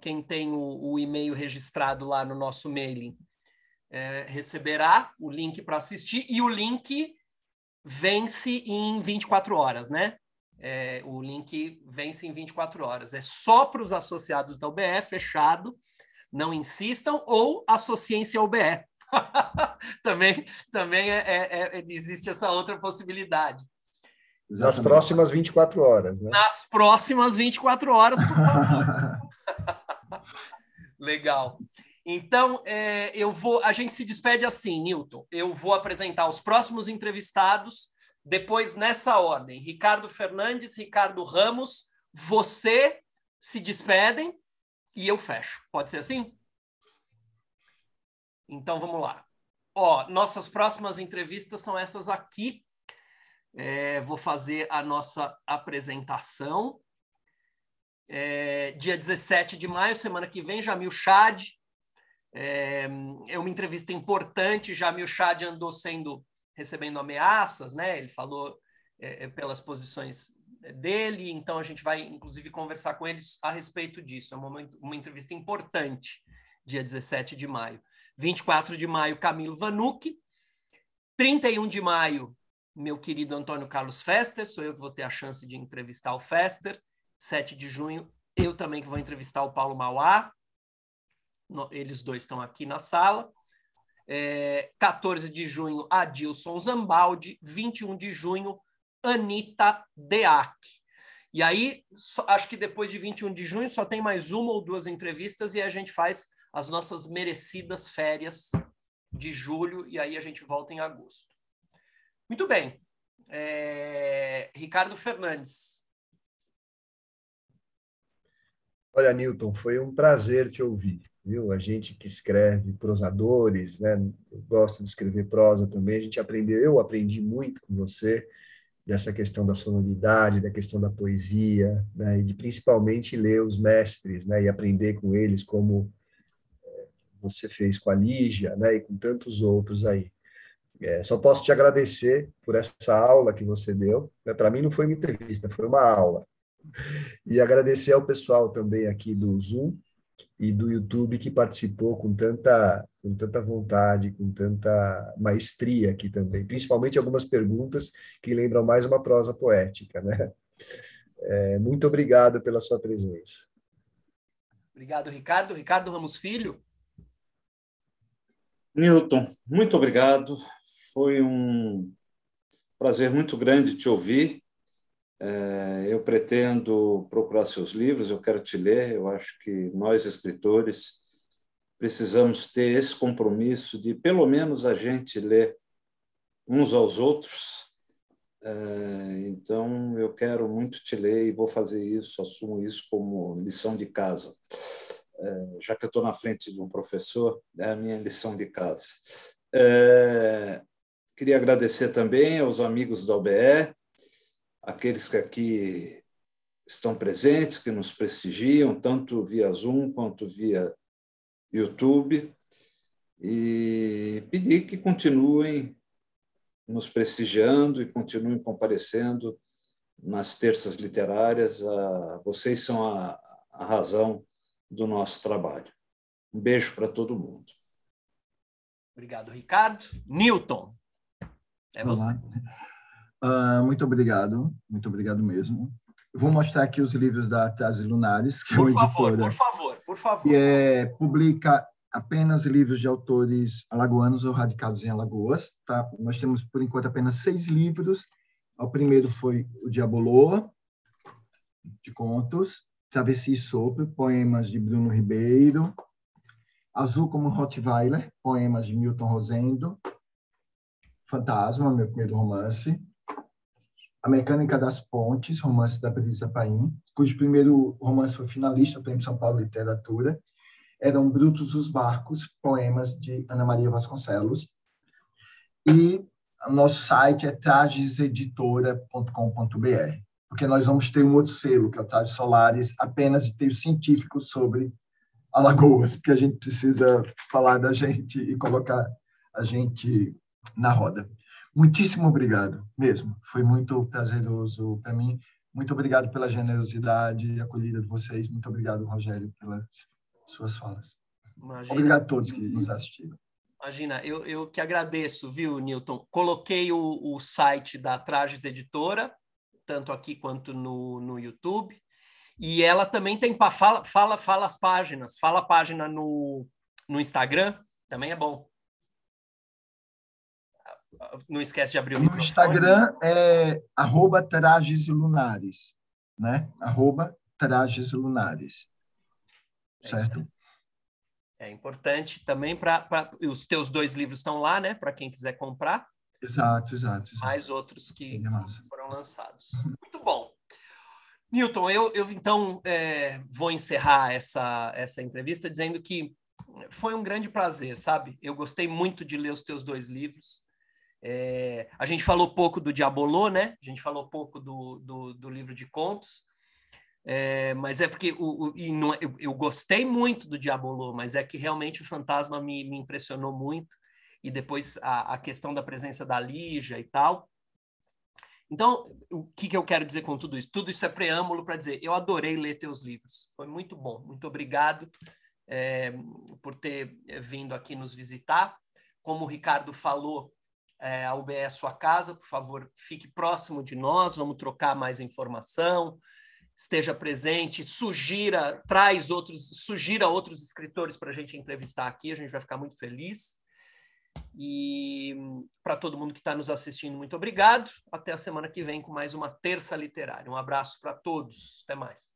Speaker 1: Quem tem o, o e-mail registrado lá no nosso mailing é, receberá o link para assistir e o link vence em 24 horas, né? É, o link vence em 24 horas. É só para os associados da UBE, fechado. Não insistam ou associem-se ao UBE. também também é, é, é, existe essa outra possibilidade.
Speaker 3: Nas próximas 24 horas, né?
Speaker 1: Nas próximas 24 horas, por favor. Legal. Então, é, eu vou. A gente se despede assim, Newton. Eu vou apresentar os próximos entrevistados, depois nessa ordem: Ricardo Fernandes, Ricardo Ramos, você se despedem e eu fecho. Pode ser assim? Então vamos lá. Ó, nossas próximas entrevistas são essas aqui. É, vou fazer a nossa apresentação. É, dia 17 de maio, semana que vem, Jamil Chad, é, é uma entrevista importante. Jamil Chad andou sendo recebendo ameaças, né? Ele falou é, é, pelas posições dele, então a gente vai inclusive conversar com eles a respeito disso. É uma, uma entrevista importante, dia 17 de maio. 24 de maio, Camilo Vanucci. 31 de maio, meu querido Antônio Carlos Fester, sou eu que vou ter a chance de entrevistar o Fester. 7 de junho, eu também que vou entrevistar o Paulo Mauá eles dois estão aqui na sala. É, 14 de junho, Adilson Zambaldi. 21 de junho, Anitta Deac. E aí, acho que depois de 21 de junho só tem mais uma ou duas entrevistas e a gente faz as nossas merecidas férias de julho e aí a gente volta em agosto. Muito bem. É... Ricardo Fernandes.
Speaker 3: Olha, Newton, foi um prazer te ouvir. Viu? A gente que escreve prosadores, né? Eu gosto de escrever prosa também. A gente aprendeu, eu aprendi muito com você dessa questão da sonoridade, da questão da poesia, né? E de principalmente ler os mestres, né? E aprender com eles como você fez com a Lígia, né? E com tantos outros aí. É, só posso te agradecer por essa aula que você deu. Né? Para mim não foi uma entrevista, foi uma aula. E agradecer ao pessoal também aqui do Zoom e do YouTube que participou com tanta, com tanta vontade, com tanta maestria aqui também. Principalmente algumas perguntas que lembram mais uma prosa poética. Né? É, muito obrigado pela sua presença.
Speaker 1: Obrigado, Ricardo. Ricardo Ramos Filho.
Speaker 2: Newton, muito obrigado. Foi um prazer muito grande te ouvir. É, eu pretendo procurar seus livros, eu quero te ler. Eu acho que nós, escritores, precisamos ter esse compromisso de, pelo menos, a gente ler uns aos outros. É, então, eu quero muito te ler e vou fazer isso, assumo isso como lição de casa. É, já que eu estou na frente de um professor, é a minha lição de casa. É, Queria agradecer também aos amigos da OBE, aqueles que aqui estão presentes, que nos prestigiam, tanto via Zoom quanto via YouTube, e pedir que continuem nos prestigiando e continuem comparecendo nas terças literárias. Vocês são a, a razão do nosso trabalho. Um beijo para todo mundo.
Speaker 1: Obrigado, Ricardo. Newton. É você.
Speaker 4: Uh, muito obrigado, muito obrigado mesmo. vou mostrar aqui os livros da Tase Lunares, que
Speaker 1: por
Speaker 4: é
Speaker 1: uma favor, editora. Por favor, por favor.
Speaker 4: Que é, publica apenas livros de autores alagoanos ou radicados em Alagoas. Tá? Nós temos, por enquanto, apenas seis livros. O primeiro foi o Diaboloa, de contos, Travessia e Sopro, poemas de Bruno Ribeiro, Azul como Rottweiler, poemas de Milton Rosendo, Fantasma, meu primeiro romance. A Mecânica das Pontes, romance da Brisa Paim, cujo primeiro romance foi finalista do Prêmio São Paulo Literatura. Eram Brutos os Barcos, poemas de Ana Maria Vasconcelos. E nosso site é trageseditora.com.br, porque nós vamos ter um outro selo, que é o Trajes Solares, apenas de textos científicos sobre Alagoas, porque a gente precisa falar da gente e colocar a gente na roda. Muitíssimo obrigado, mesmo. Foi muito prazeroso para mim. Muito obrigado pela generosidade e acolhida de vocês. Muito obrigado, Rogério, pelas suas falas. Imagina. Obrigado a todos que nos assistiram.
Speaker 1: Imagina, eu, eu que agradeço, viu, Newton? Coloquei o, o site da Trajes Editora, tanto aqui quanto no, no YouTube. E ela também tem. Fala, fala, fala as páginas. Fala a página no, no Instagram, também é bom não esquece de abrir o no
Speaker 4: microfone. Instagram é arroba trajes lunares, né? Arroba trajes lunares. É certo?
Speaker 1: É, é importante também para os teus dois livros estão lá, né? Para quem quiser comprar.
Speaker 4: Exato, exato.
Speaker 1: exato. Mais outros que foram lançados. Muito bom. Newton, eu, eu então é, vou encerrar essa, essa entrevista dizendo que foi um grande prazer, sabe? Eu gostei muito de ler os teus dois livros. É, a gente falou pouco do Diabolô, né? A gente falou pouco do, do, do livro de contos, é, mas é porque o, o e não, eu, eu, gostei muito do Diabolô, mas é que realmente o fantasma me, me impressionou muito, e depois a, a, questão da presença da Lígia e tal. Então, o que, que eu quero dizer com tudo isso? Tudo isso é preâmbulo para dizer, eu adorei ler teus livros, foi muito bom, muito obrigado é, por ter vindo aqui nos visitar. Como o Ricardo falou, é, a UBE é sua casa, por favor, fique próximo de nós, vamos trocar mais informação, esteja presente, sugira, traz outros, sugira outros escritores para a gente entrevistar aqui, a gente vai ficar muito feliz. E para todo mundo que está nos assistindo, muito obrigado. Até a semana que vem com mais uma terça literária. Um abraço para todos. Até mais.